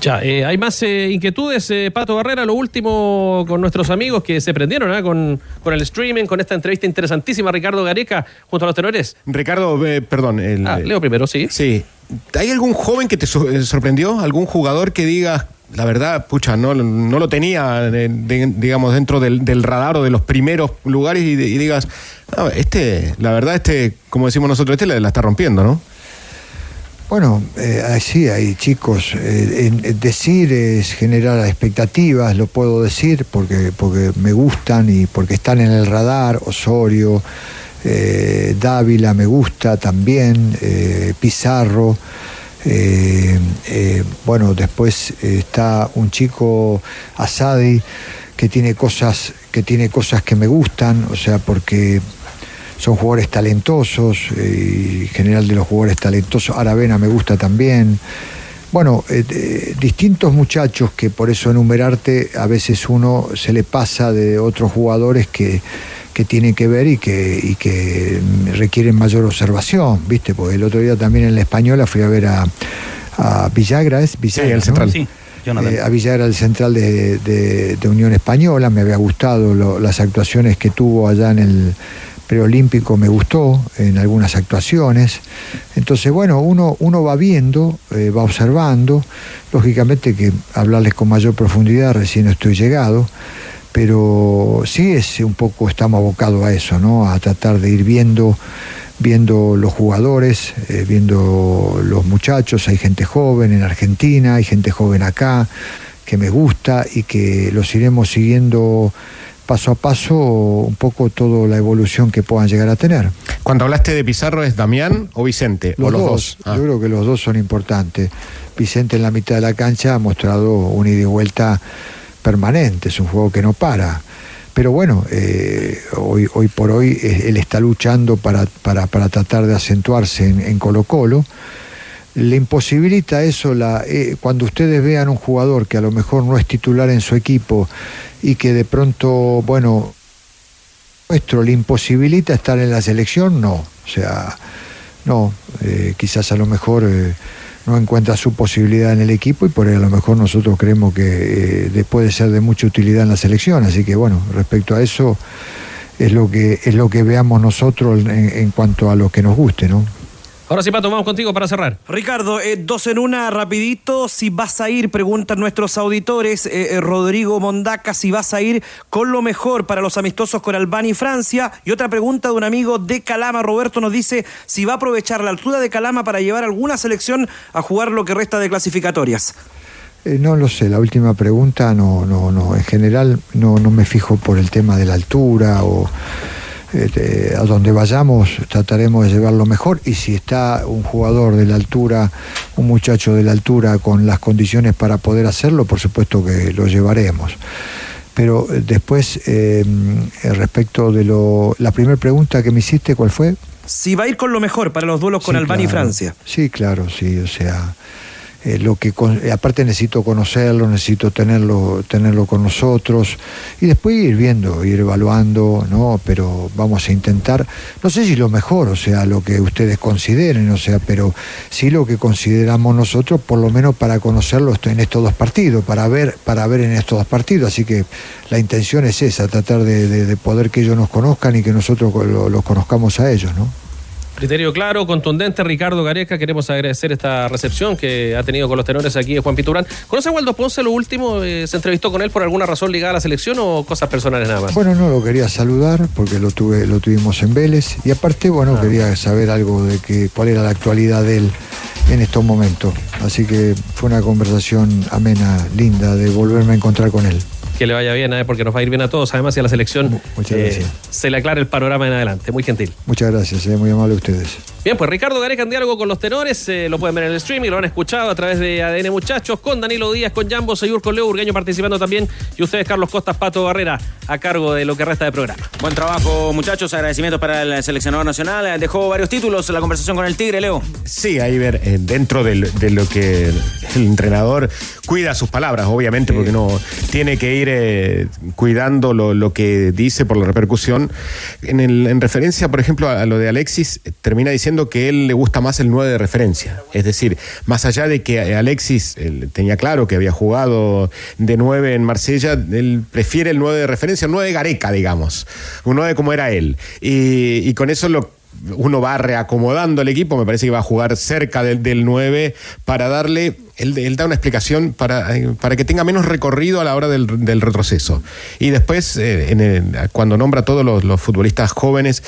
Ya, eh, hay más eh, inquietudes, eh, Pato Barrera, lo último con nuestros amigos que se prendieron ¿ah? con, con el streaming, con esta entrevista interesantísima, Ricardo Gareca, junto a los tenores. Ricardo, perdón. El, Ah, leo primero, sí. Sí. ¿Hay algún joven que te so- sorprendió? ¿Algún jugador que diga, la verdad, pucha, no, no lo tenía, de- digamos, dentro del, del radar o de los primeros lugares y, de- y digas, "No, este, la verdad, este, como decimos nosotros, este la, la está rompiendo, ¿no? Bueno, eh, sí, hay chicos. eh, en- decir es generar expectativas, lo puedo decir porque, porque me gustan y porque están en el radar. Osorio, eh, Dávila me gusta también, eh, Pizarro. bueno, después está un chico Asadi que tiene cosas que tiene cosas que me gustan, o sea, porque son jugadores talentosos, eh, y en general de los jugadores talentosos, Aravena me gusta también. Bueno, eh, eh, distintos muchachos que por eso enumerarte a veces uno se le pasa de otros jugadores que, que tienen que ver y que, y que mm, requieren mayor observación, ¿viste? Porque el otro día también en la española fui a ver a, a Villagra, ¿es? Villagra, el ¿no? central. Sí, Jonathan. Eh, a Villagra, el central de, de- de Unión Española, me había gustado lo- las actuaciones que tuvo allá en el preolímpico, me gustó en algunas actuaciones. Entonces, bueno, uno, uno va viendo, eh, va observando, lógicamente que hablarles con mayor profundidad, recién estoy llegado, pero sí es un poco, estamos abocados a eso, ¿no? A tratar de ir viendo viendo los jugadores, eh, viendo los muchachos, hay gente joven en Argentina, hay gente joven acá, que me gusta y que los iremos siguiendo paso a paso un poco toda la evolución que puedan llegar a tener. Cuando hablaste de Pizarro, ¿es Damián o Vicente? Los, o los dos, dos. Ah. yo creo que los dos son importantes. Vicente en la mitad de la cancha ha mostrado un ida y vuelta permanente, es un juego que no para. Pero bueno, eh, hoy, hoy por hoy eh, él está luchando para, para, para tratar de acentuarse en, en Colo Colo. Le imposibilita eso la, eh, cuando ustedes vean un jugador que a lo mejor no es titular en su equipo y que de pronto, bueno, nuestro le imposibilita estar en la selección, no. O sea, no, eh, quizás a lo mejor eh, no encuentra su posibilidad en el equipo y por ahí a lo mejor nosotros creemos que de- puede ser de mucha utilidad en la selección. Así que bueno, respecto a eso es lo que es lo que veamos nosotros en cuanto a lo que nos guste, ¿no? Ahora sí, Pato, vamos contigo para cerrar. Ricardo, eh, dos en una, rapidito. Si vas a ir, preguntan nuestros auditores, eh, eh, Rodrigo Mondaca, si vas a ir con lo mejor para los amistosos con Albania y Francia. Y otra pregunta de un amigo de Calama, Roberto, nos dice si va a aprovechar la altura de Calama para llevar alguna selección a jugar lo que resta de clasificatorias. Eh, no lo sé, la última pregunta no, no, no, en general no, no me fijo por el tema de la altura o eh, de- a donde vayamos trataremos de llevarlo mejor y si está un jugador de la altura, un muchacho de la altura con las condiciones para poder hacerlo, por supuesto que lo llevaremos. Pero eh, después, eh, eh, respecto de lo... La primera pregunta que me hiciste, ¿cuál fue? Si va a ir con lo mejor para los duelos con Sí, Albania y. Francia. Sí, claro, sí, o sea, eh, lo que eh, aparte necesito conocerlo, necesito tenerlo, tenerlo con nosotros y después ir viendo, ir evaluando, ¿no? Pero vamos a intentar, no sé si lo mejor, o sea, lo que ustedes consideren, o sea, pero sí lo que consideramos nosotros, por lo menos para conocerlo en estos dos partidos, para ver, para ver en estos dos partidos, así que la intención es esa, tratar de, de- de poder que ellos nos conozcan y que nosotros lo- los conozcamos a ellos, ¿no? Criterio claro, contundente, Ricardo Gareca. Queremos agradecer esta recepción que ha tenido con los tenores aquí de Juan Piturán. ¿Conoce a Waldo Ponce lo último? Eh, ¿Se entrevistó con él por alguna razón ligada a la selección o cosas personales nada más? Bueno, no lo quería saludar porque lo tuve, lo tuvimos en Vélez y aparte, bueno, quería saber algo de que cuál era la actualidad de él en estos momentos. Así que fue una conversación amena, linda, de volverme a encontrar con él. Que le vaya bien, ¿eh? porque nos va a ir bien a todos. Además, y a la selección Muchas eh, gracias. se le aclara el panorama en adelante. Muy gentil. Muchas gracias, eh, muy amable ustedes. Bien, pues Ricardo Gareca en diálogo con los tenores, eh, lo pueden ver en el streaming, lo han escuchado a través de ADN Muchachos, con Danilo Díaz, con Jambo Seyur, con Leo Urgueño participando también, y ustedes, Carlos Costas, Pato Barrera, a cargo de lo que resta de programa. Buen trabajo, muchachos. Agradecimientos para el seleccionador nacional. Dejó varios títulos en la conversación con el Tigre, Leo. Sí, ahí ver, eh, dentro de, lo que el entrenador cuida sus palabras, obviamente, porque no tiene que ir cuidando lo, que dice por la repercusión. En, referencia, por ejemplo, a, lo de Alexis, termina diciendo que él le gusta más el 9 de referencia. Es decir, más allá de que Alexis tenía claro que había jugado de 9 en Marsella, él prefiere el 9 de referencia, el 9 de Gareca, digamos. Un 9 como era él. Y, y con eso lo uno va reacomodando el equipo, me parece que va a jugar cerca del, del 9 para darle, él, él da una explicación para, eh, para que tenga menos recorrido a la hora del, retroceso. Y después, eh, cuando nombra a todos los, los futbolistas jóvenes,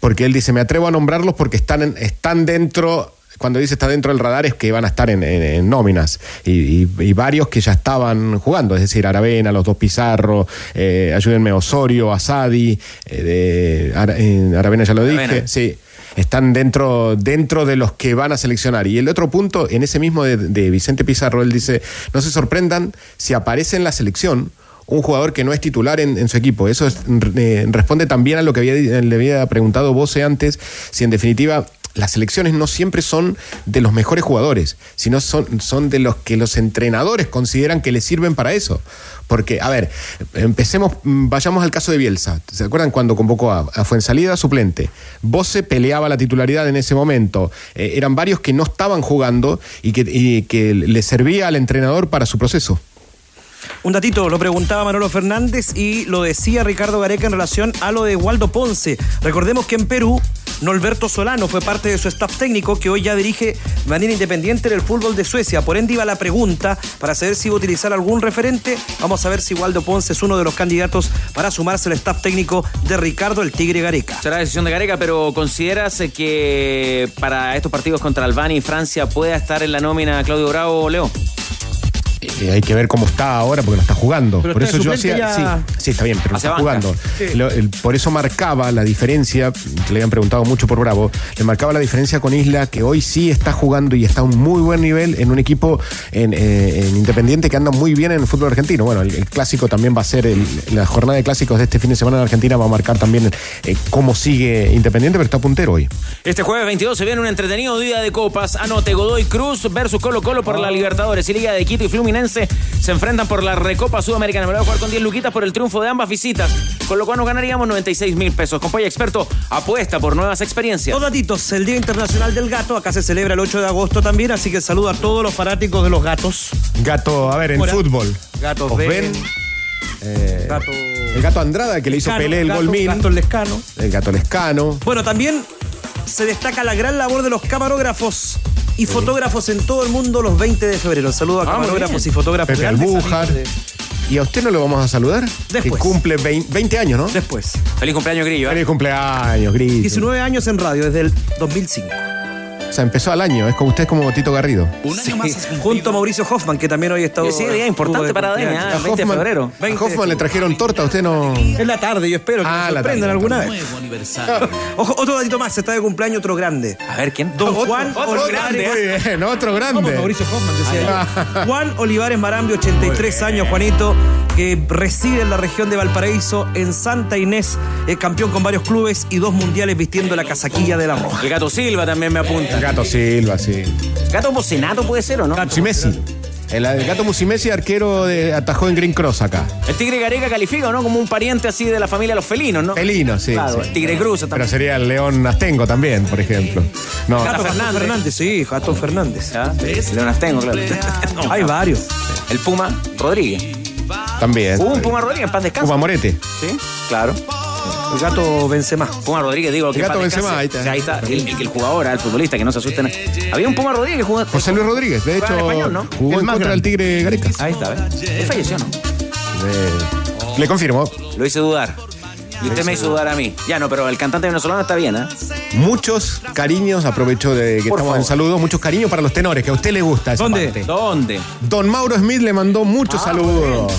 porque él dice, me atrevo a nombrarlos porque están, están dentro... Cuando dice está dentro del radar es que van a estar en, en- en nóminas y, y- y varios que ya estaban jugando, es decir, Aravena, los dos Pizarro, eh, ayúdenme Osorio, Asadi, eh, de, Ara- eh, Aravena ya lo dije. Sí, están dentro, dentro de los que van a seleccionar. Y el otro punto, en ese mismo de, de Vicente Pizarro, él dice, no se sorprendan si aparece en la selección un jugador que no es titular en, en su equipo. Eso es, eh, responde también a lo que había, le había preguntado Bose antes, si en definitiva las selecciones no siempre son de los mejores jugadores, sino son, son de los que los entrenadores consideran que les sirven para eso. Porque, a ver, empecemos, mm, vayamos al caso de Bielsa. ¿Se acuerdan cuando convocó a, a Fuensalida suplente? Bose peleaba la titularidad en ese momento. Eh, eran varios que no estaban jugando y que, y que le servía al entrenador para su proceso. Un datito, lo preguntaba Manolo Fernández y lo decía Ricardo Gareca en relación a lo de Waldo Ponce. Recordemos que en Perú, Norberto Solano fue parte de su staff técnico que hoy ya dirige de manera independiente en el fútbol de Suecia. Por ende iba la pregunta para saber si iba a utilizar algún referente. Vamos a ver si Waldo Ponce es uno de los candidatos para sumarse al staff técnico de Ricardo el Tigre Gareca. Será decisión de Gareca, pero ¿consideras eh, que para estos partidos contra Albania y Francia pueda estar en la nómina Claudio Bravo, Leo? Eh, hay que ver cómo está ahora porque no está jugando. Pero por está eso yo hacía. ya- Sí, sí, está bien, pero no está banca. jugando. Sí. Lo- el- por eso marcaba la diferencia, que le habían preguntado mucho por Bravo, le marcaba la diferencia con Isla, que hoy sí está jugando y está a un muy buen nivel en un equipo en, eh, en Independiente que anda muy bien en el fútbol argentino. Bueno, el, el clásico también va a ser, el- la jornada de clásicos de este fin de semana en Argentina va a marcar también eh, cómo sigue Independiente, pero está puntero hoy. Este jueves 22 se viene un entretenido día de copas. Anote Godoy Cruz versus Colo Colo por la Libertadores. Y Liga de Quito y Fluminense se enfrentan por la Recopa Sudamericana. Me lo voy a jugar con 10 luquitas por el triunfo de ambas visitas. Con lo cual nos ganaríamos 96 mil pesos. Compañía Experto apuesta por nuevas experiencias. Dos datitos, el Día Internacional del Gato, acá se celebra el 8 de agosto también, así que saludo a todos los fanáticos de los gatos. Gato, a ver, en Hola. fútbol. Gatos ¿Os ven, ven? Eh, gato... El gato Andrada que le hizo Pelé el gato- gol mil. gato Lescano. El gato Lescano. Bueno, también se destaca la gran labor de los camarógrafos y fotógrafos en todo el mundo los 20 de febrero. Saludo a Ah, camarógrafos y fotógrafos. Pepe amigos ¿Y a usted no lo vamos a saludar? Después. Que cumple 20, 20 años, ¿no? de- Después. Feliz cumpleaños, Grillo. ¿eh? Feliz cumpleaños, Grillo. 19 años en radio, desde el 2005. O sea, empezó al año. Es como usted es como Tito Garrido. Sí, junto a Mauricio Hoffman, que también hoy está. Sí, sí, día importante para ADN, ah, A 20 de febrero. a Hoffman le trajeron torta, usted no. Es la tarde, yo espero que Ah, la sorprendan tarde. alguna vez. Ojo, otro datito más, está de cumpleaños otro grande. A ver, ¿quién? Don Otro- Juan otro Olivares. grande. Muy bien, otro grande. Vamos, Mauricio Hoffman decía yo. Juan Olivares Marambio, 83 años, Juanito, que reside en la región de Valparaíso, en Santa Inés, es campeón con varios clubes y dos mundiales vistiendo la casaquilla de la roja. El gato Silva también me apunta. El gato Silva, sí. Gato Bocinato puede ser o no. Musimesi. El, el gato Musimesi, arquero de, atajó en Green Cross acá. El tigre Gareca califica, ¿no? Como un pariente así de la familia de los felinos, ¿no? Felino, sí. Claro, sí. el tigre Cruz Pero también. sería el león Astengo también, por ejemplo. No, Gato Fernández. Fernández. sí, Gato Fernández. ¿Ya? Leonas tengo, claro. No, Hay varios. El Puma Rodríguez. También. Hubo un Puma Rodríguez, paz descanso. Puma Morete. Sí, claro. El gato Benzema. Puma Rodríguez, digo, que El gato en paz Benzema, descanse. ahí está. O sea, ahí está. El, el, el jugador, el futbolista, que no se asusten. Había un Puma Rodríguez que jugó. José Luis Rodríguez, de hecho, en español, ¿no? jugó El en más contra del Tigre Gareca. Ahí está, ¿ves? Él falleció, ¿no? Eh, le confirmo. Lo hice dudar. Y usted me hizo dudar a mí. Ya no, pero el cantante venezolano está bien, ¿eh? Muchos cariños, aprovecho de que Por estamos favor. en saludos, muchos cariños para los tenores, que a usted le gusta esa ¿Dónde? parte. ¿Dónde? Don Mauro Smith le mandó muchos Ah, saludos.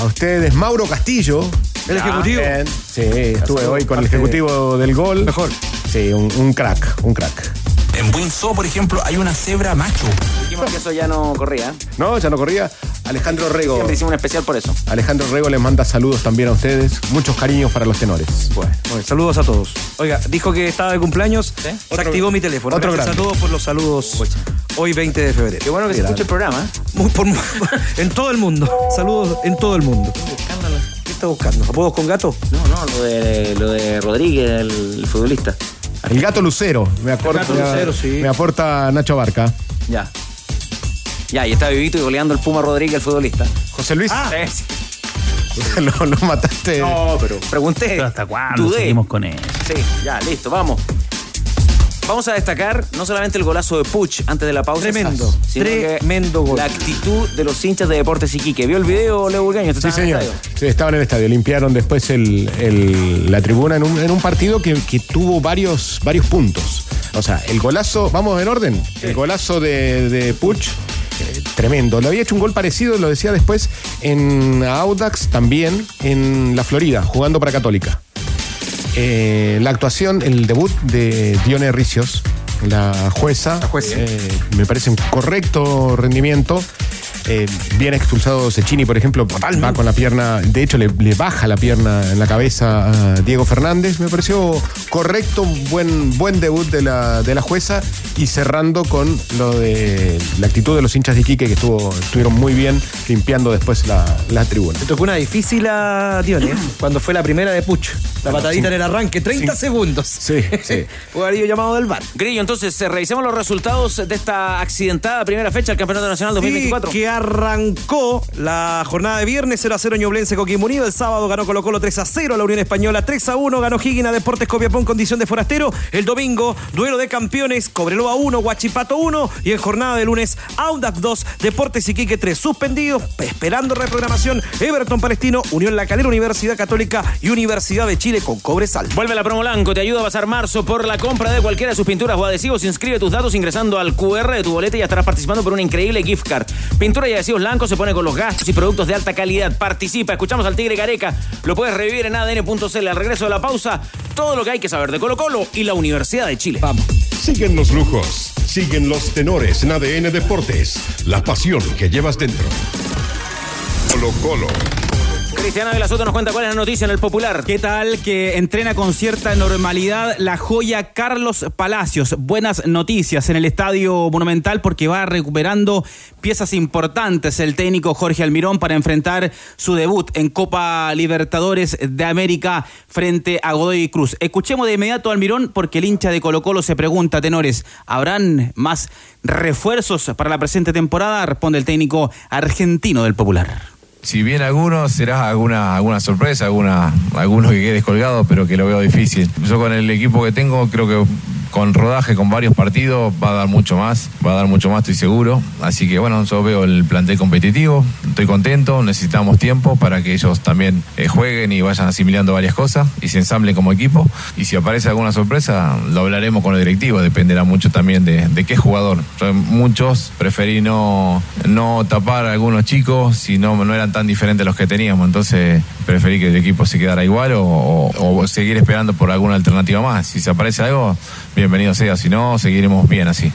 A ustedes, Mauro Castillo. El ejecutivo. Bien. Sí, estuve hoy con el ejecutivo del gol. Mejor. Sí, un, un crack, un crack. En Windsor, por ejemplo, hay una cebra macho. Dijimos que eso ya no corría. No, ya no corría. Alejandro Rego. Siempre hicimos un especial por eso. Alejandro Rego les manda saludos también a ustedes. Muchos cariños para los tenores. Bueno, bueno, saludos a todos. Oiga, dijo que estaba de cumpleaños. Se activó mi teléfono. otro Gracias grande. a todos por los saludos. Hoy 20 de febrero. Qué bueno que se escuche el programa. ¿eh? Muy por- en todo el mundo. Saludos en todo el mundo. ¿Qué está buscando? ¿Apodos con gato? No, no, lo de, lo de Rodríguez, el, el futbolista. El gato Lucero, me, aporta, El gato Lucero, sí. me aporta Nacho Barca. Ya. Ya, y está vivito y goleando el Puma Rodríguez, el futbolista. José Luis. Ah, sí. lo, lo mataste. No, pero pregunté. ¿Hasta cuándo Dudé. seguimos con eso? Sí, ya, listo, vamos. Vamos a destacar no solamente el golazo de Puch antes de la pausa. Tremendo, sino que tremendo gol. La actitud de los hinchas de Deportes Iquique. ¿Vio el video, Leo Burgueño? Sí, señor. Sí, estaba en el estadio. Limpiaron después el- el- la tribuna en un, en un partido que, que tuvo varios, varios puntos. O sea, el golazo, vamos en orden. El golazo de, de Puch, eh, tremendo. Le había hecho un gol parecido, lo decía después, en Audax también, en la Florida, jugando para Católica. Eh, la actuación, el debut de Dione Ricios, la jueza, eh, me parece un correcto rendimiento. Eh, bien expulsado Cecchini, por ejemplo, va con la pierna, de hecho le, le baja la pierna en la cabeza a Diego Fernández. Me pareció correcto, buen, buen debut de la, de la jueza y cerrando con lo de la actitud de los hinchas de Iquique que estuvo, estuvieron muy bien limpiando después la, la tribuna. Le tocó una difícil a Dione, ¿eh? cuando fue la primera de Puch. La patadita en el arranque, 30 segundos. Sí, sí. Pudo haber llamado del bar. Grillo, entonces, eh, revisemos los resultados de esta accidentada primera fecha del Campeonato Nacional 2024. Sí, que arrancó la jornada de viernes 0 a 0 Ñublense Coquimbo Unido. El sábado ganó Colo Colo 3 a 0 la Unión Española 3 a 1. Ganó Higgins a Deportes Copiapó en condición de forastero. El domingo, duelo de campeones, Cobreloa 1, Huachipato 1. Y en jornada de lunes, Audax 2, Deportes Iquique 3. Suspendidos, esperando reprogramación, Everton Palestino, Unión La Calera, Universidad Católica y Universidad de Chile con Cobresal. Vuelve la promo Blanco, te ayuda a pasar marzo por la compra de cualquiera de sus pinturas o adhesivos. Inscribe tus datos ingresando al QR de tu boleta y estarás participando por una increíble gift card. Pintura y adhesivos blancos se pone con los gastos y productos de alta calidad. Participa, escuchamos al Tigre Careca. Lo puedes revivir en adn.cl al regreso de la pausa. Todo lo que hay que saber de Colo Colo y la Universidad de Chile. Vamos. Siguen los lujos, siguen los tenores en ADN Deportes, la pasión que llevas dentro. Colo Colo. Cristiana de la Soto nos cuenta cuál es la noticia en el popular. ¿Qué tal? Que entrena con cierta normalidad la joya Carlos Palacios. Buenas noticias en el Estadio Monumental porque va recuperando piezas importantes el técnico Jorge Almirón para enfrentar su debut en Copa Libertadores de América frente a Godoy Cruz. Escuchemos de inmediato a Almirón porque el hincha de Colo Colo se pregunta, tenores, ¿habrán más refuerzos para la presente temporada? Responde el técnico argentino del Popular. Si bien algunos será alguna, alguna sorpresa, alguna, alguno que quede colgado, pero que lo veo difícil. Yo con el equipo que tengo, creo que con rodaje, con varios partidos, va a dar mucho más, va a dar mucho más, estoy seguro. Así que bueno, yo veo el plantel competitivo, estoy contento, necesitamos tiempo para que ellos también eh, jueguen y vayan asimilando varias cosas y se ensamblen como equipo. Y si aparece alguna sorpresa, lo hablaremos con el directivo, dependerá mucho también de, qué jugador. Muchos preferí no, no tapar a algunos chicos si no, no eran tan diferentes los que teníamos, entonces preferí que el equipo se quedara igual o- o seguir esperando por alguna alternativa más. Si se aparece algo, bienvenido sea, si no, seguiremos bien así.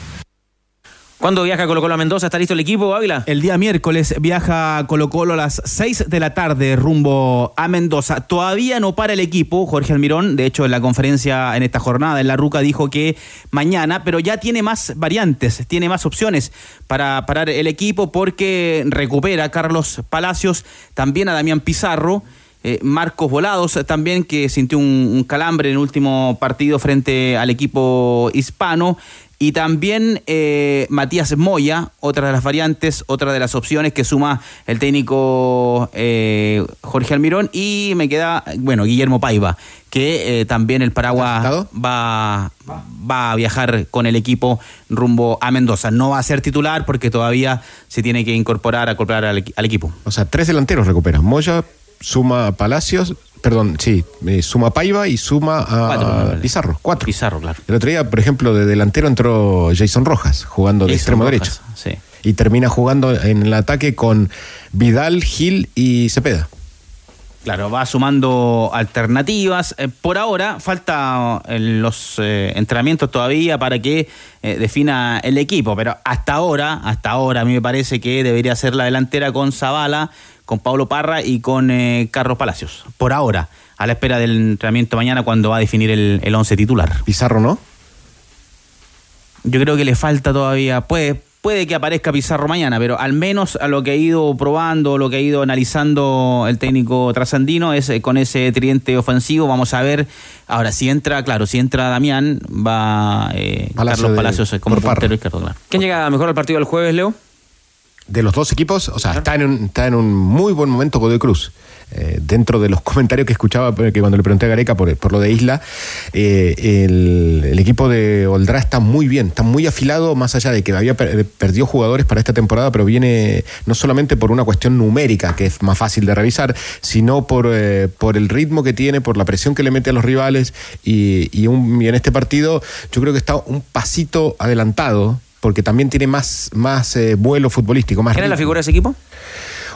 ¿Cuándo viaja Colo Colo a Mendoza? ¿Está listo el equipo, Ávila? El día miércoles viaja Colo Colo a las 6 de la tarde rumbo a Mendoza. Todavía no para el equipo, Jorge Almirón. De hecho, en la conferencia en esta jornada en La Ruca dijo que mañana, pero ya tiene más variantes, tiene más opciones para parar el equipo porque recupera a Carlos Palacios, también a Damián Pizarro. Eh, Marcos Volados eh, también, que sintió un, un calambre en el último partido frente al equipo hispano. Y también eh, Matías Moya, otra de las variantes, otra de las opciones que suma el técnico eh, Jorge Almirón. Y me queda, bueno, Guillermo Paiva, que también el Paraguas va, va a viajar con el equipo rumbo a Mendoza. No va a ser titular porque todavía se tiene que incorporar, acoplar al, al equipo. O sea, tres delanteros recuperan. Moya suma a Palacios, perdón, sí, eh, suma a Paiva y suma a Cuatro, Pizarro. Cuatro. Pizarro, claro. El otro día, por ejemplo, de delantero entró Jason Rojas, jugando de Jason extremo Rojas, derecho. sí. Y termina jugando en el ataque con Vidal, Gil y Cepeda. Claro, va sumando alternativas. Eh, por ahora falta eh, los eh, entrenamientos todavía para que defina el equipo, pero hasta ahora, hasta ahora a mí me parece que debería ser la delantera con Zavala, con Pablo Parra y con eh, Carlos Palacios. Por ahora, a la espera del entrenamiento mañana cuando va a definir el, el once titular. Pizarro, ¿no? Yo creo que le falta todavía, puede, puede que aparezca Pizarro mañana, pero al menos a lo que ha ido probando, lo que ha ido analizando el técnico trasandino es eh, con ese tridente ofensivo. Vamos a ver, ahora si entra, claro, si entra Damián, va eh, Palacio Carlos Palacios eh, como portero izquierdo, claro. ¿Quién llega mejor al partido del jueves, Leo? De los dos equipos, o sea, está en un, está en un muy buen momento Godoy Cruz. Eh, dentro de los comentarios que escuchaba, eh, que cuando le pregunté a Gareca por, por lo de Isla, eh, el, el equipo de Oldra está muy bien, está muy afilado, más allá de que había per- perdió jugadores para esta temporada, pero viene no solamente por una cuestión numérica, que es más fácil de revisar, sino por, eh, por el ritmo que tiene, por la presión que le mete a los rivales, y, y un- y en este partido yo creo que está un pasito adelantado porque también tiene más, más eh, vuelo futbolístico. Más ¿Quién es la figura de ese equipo?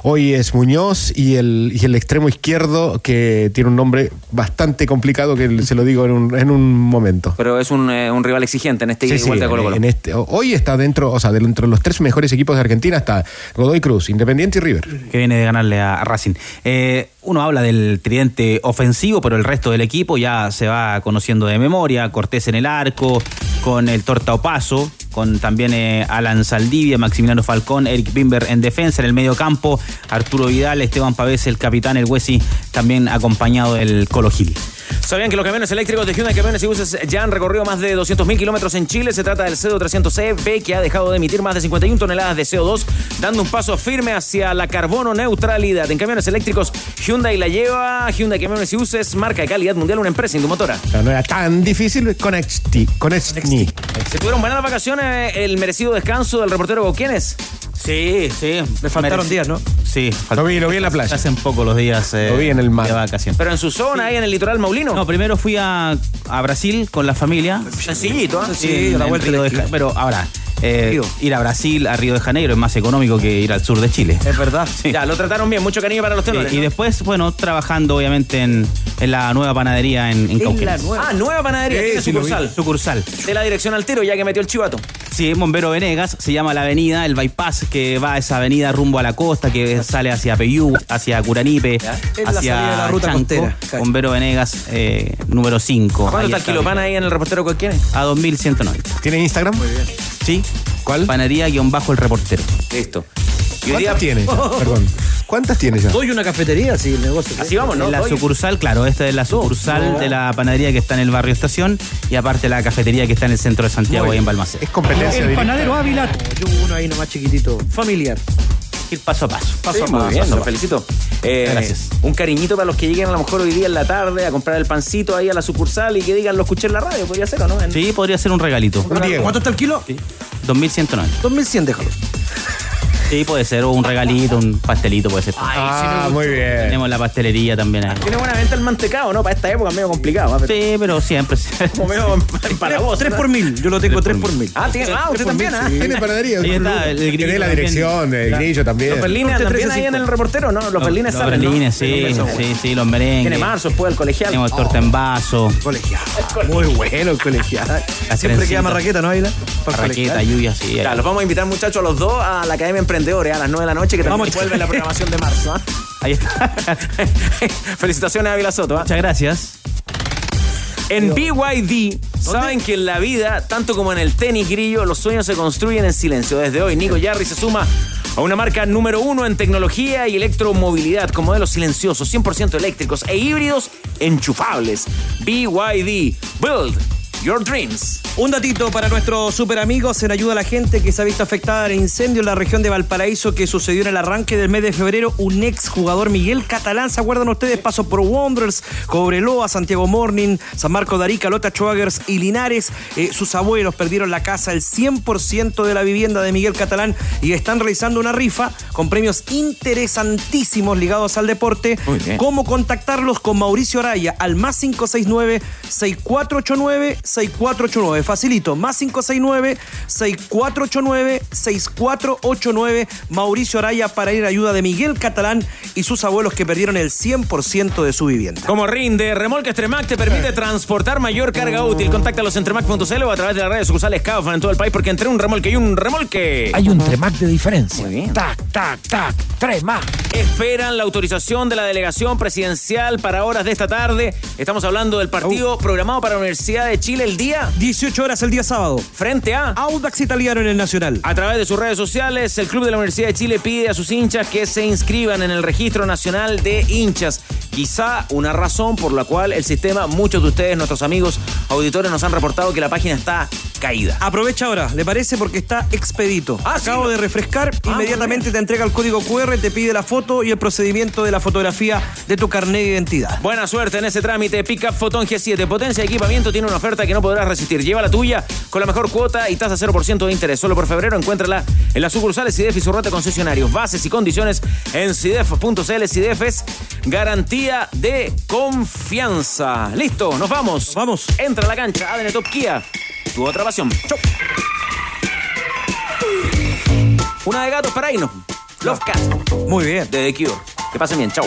Hoy es Muñoz y el, y el extremo izquierdo que tiene un nombre bastante complicado que se lo digo en un, en un momento. Pero es un, eh, un rival exigente en este Sí, igual sí, de Colo Colo. en este, hoy está dentro, o sea, dentro de los tres mejores equipos de Argentina está Godoy Cruz, Independiente y River. que viene de ganarle a Racing. Eh, uno habla del tridente ofensivo, pero el resto del equipo ya se va conociendo de memoria. Cortés en el arco, con el Torta Opaso, con también eh, Alan Saldivia, Maximiliano Falcón, Eric Bimber en defensa, en el medio campo, Arturo Vidal, Esteban Pavés, el capitán, el Huesi, también acompañado del Colo Gil. ¿Sabían que los camiones eléctricos de Hyundai Camiones y Buses ya han recorrido más de 200.000 kilómetros en Chile? Se trata del CO 300CB que ha dejado de emitir más de 51 toneladas de CO2, dando un paso firme hacia la carbono neutralidad. En camiones eléctricos, Hyundai la lleva. Hyundai Camiones y Buses, marca de calidad mundial, una empresa indumotora. No era tan difícil Conexti, Conexti. ¿Se tuvieron buenas vacaciones? El merecido descanso del reportero Goquienes. Sí, sí. Le faltaron Merec- días, ¿no? Sí, Lo vi, lo vi en la playa. Hacen poco los días eh, Lo vi en el mar. de vacación. Pero en su zona, ahí en el litoral No, primero fui a, a Brasil con la familia. Sencillito, ¿ah? Sí, la vuelta Pero ahora, eh, ir a Brasil, a Río de Janeiro, es más económico que ir al sur de Chile. Es verdad. Ya, lo trataron bien, mucho cariño para los Sí, tenores. y ¿no? después, bueno, trabajando obviamente en, en la nueva panadería en, en Cauquenes. Ah, nueva panadería, tiene sí, sucursal. Sucursal. De la dirección al tiro, ya que metió el chivato. Sí, Bombero Venegas, se llama la avenida, el bypass que va a esa avenida rumbo a la costa, que sale hacia Peyú, hacia Curanipe, la hacia de la ruta Chanco. costera. Bombero Venegas, eh, número 5. ¿Cuánto está el ahí en el reportero Goquienes? A 2190. ¿Tiene Instagram? Muy bien. Sí. ¿Cuál? Panadería guion bajo el reportero. Listo. Y hoy día- ¿Cuántas tiene? ya? Perdón. ¿Cuántas tiene ya? Doy una cafetería, sí, el negocio. Así vamos, ¿no? En la Oye, sucursal, claro, esta es la sucursal no. de la panadería que está en el barrio Estación y aparte la cafetería que está en el centro de Santiago, ahí en Balmaceda. Es competencia El directa. panadero Ávila. Yo uno ahí nomás chiquitito, familiar. Ir paso a paso. Paso a muy bien, lo felicito. Eh, Gracias. Un cariñito para los que lleguen a lo mejor hoy día en la tarde a comprar el pancito ahí a la sucursal y que digan lo escuché en la radio, podría ser o no. En- Sí, podría ser un regalito. Un. ¿Cuánto está el kilo? 2190. 2100, déjalo. Sí, puede ser, o un regalito, un pastelito puede ser. Ah, muy bien. Tenemos la pastelería también ahí. Tiene buena venta el mantecado, ¿no? Para esta época es medio complicado. ¿ah? Pero Sí, pero siempre. Como medio. 3 ¿no? por mil. Yo lo tengo 3 por mil. Ah, tiene, ah, usted también, ¿ah? Tiene panadería. Ahí está, el grillo Tiene la también. dirección, el grillo también. Los berlines también ahí 13.5. en el reportero, ¿no? Los berlines Los salen, ¿no? berlines, sí, sí, sí, los merengues. Tiene marzo después el colegial. Tenemos torta en vaso, Colegial. Muy bueno el colegial. Siempre queda marraqueta, ¿no, Aila? Para el raqueta, colegial. lluvia, sí. Ya, los vamos a invitar, muchachos, a los dos a la Academia Emprendedores a las 9 de la noche, que también Vamos, vuelve la programación de marzo. ¿ah? Ahí está. Felicitaciones a Ávila Soto. ¿ah? Muchas gracias. En BYD, saben que en la vida, tanto como en el tenis grillo, los sueños se construyen en silencio. Desde hoy, Nico Yarri se suma a una marca número uno en tecnología y electromovilidad con modelos silenciosos, 100% eléctricos e híbridos enchufables. BYD, build your dreams. Un datito para nuestros super amigos en ayuda a la gente que se ha visto afectada en incendio en la región de Valparaíso que sucedió en el arranque del mes de febrero. Un ex jugador Miguel Catalán, ¿se acuerdan ustedes? Pasó por Wanderers, Cobreloa, Santiago Morning, San Marco de Arica, Lota Schwagers y Linares. Eh, sus abuelos perdieron la casa, el 100% de la vivienda de Miguel Catalán y están realizando una rifa con premios interesantísimos ligados al deporte. ¿Cómo contactarlos con Mauricio Araya al más 569 6489 6489. Facilito, más 569-6489-6489. Mauricio Araya para ir a ayuda de Miguel Catalán y sus abuelos que perdieron el 100% de su vivienda. Como rinde, Remolques Tremac te permite transportar mayor carga útil. Contáctalos en tremac.cl o a través de las redes sucursales Kaufman en todo el país porque entre un remolque y un remolque. Hay un Tremac de diferencia. Tac, tac, tac, Tremac. Esperan la autorización de la delegación presidencial para horas de esta tarde. Estamos hablando del partido programado para la Universidad de Chile el día 18 horas el día sábado. frente a Audax Italiano en el Nacional. A través de sus redes sociales, el Club de la Universidad de Chile pide a sus hinchas que se inscriban en el Registro Nacional de Hinchas. Quizá una razón por la cual el sistema, muchos de ustedes, nuestros amigos auditores, nos han reportado que la página está caída. Aprovecha ahora, ¿le parece? Porque está expedito. Acabo de refrescar, inmediatamente te entrega el código QR, te pide la foto y el procedimiento de la fotografía de tu carnet de identidad. Buena suerte en ese trámite. Pickup Photon G7. Potencia de equipamiento tiene una oferta que no podrás resistir. Lleva la tuya con la mejor cuota y tasa 0% de interés. Solo por febrero encuéntrala en las sucursales CIDEF y su de concesionarios. Bases y condiciones en CIDEF.cl. CIDEF es garantía de confianza. Listo, nos vamos. Vamos. Entra a la cancha. ADN Top Kia. Tu otra pasión. Chau. Una de gatos para irnos. Love Cat. Muy bien. De The Cure. Que pasen bien. Chau.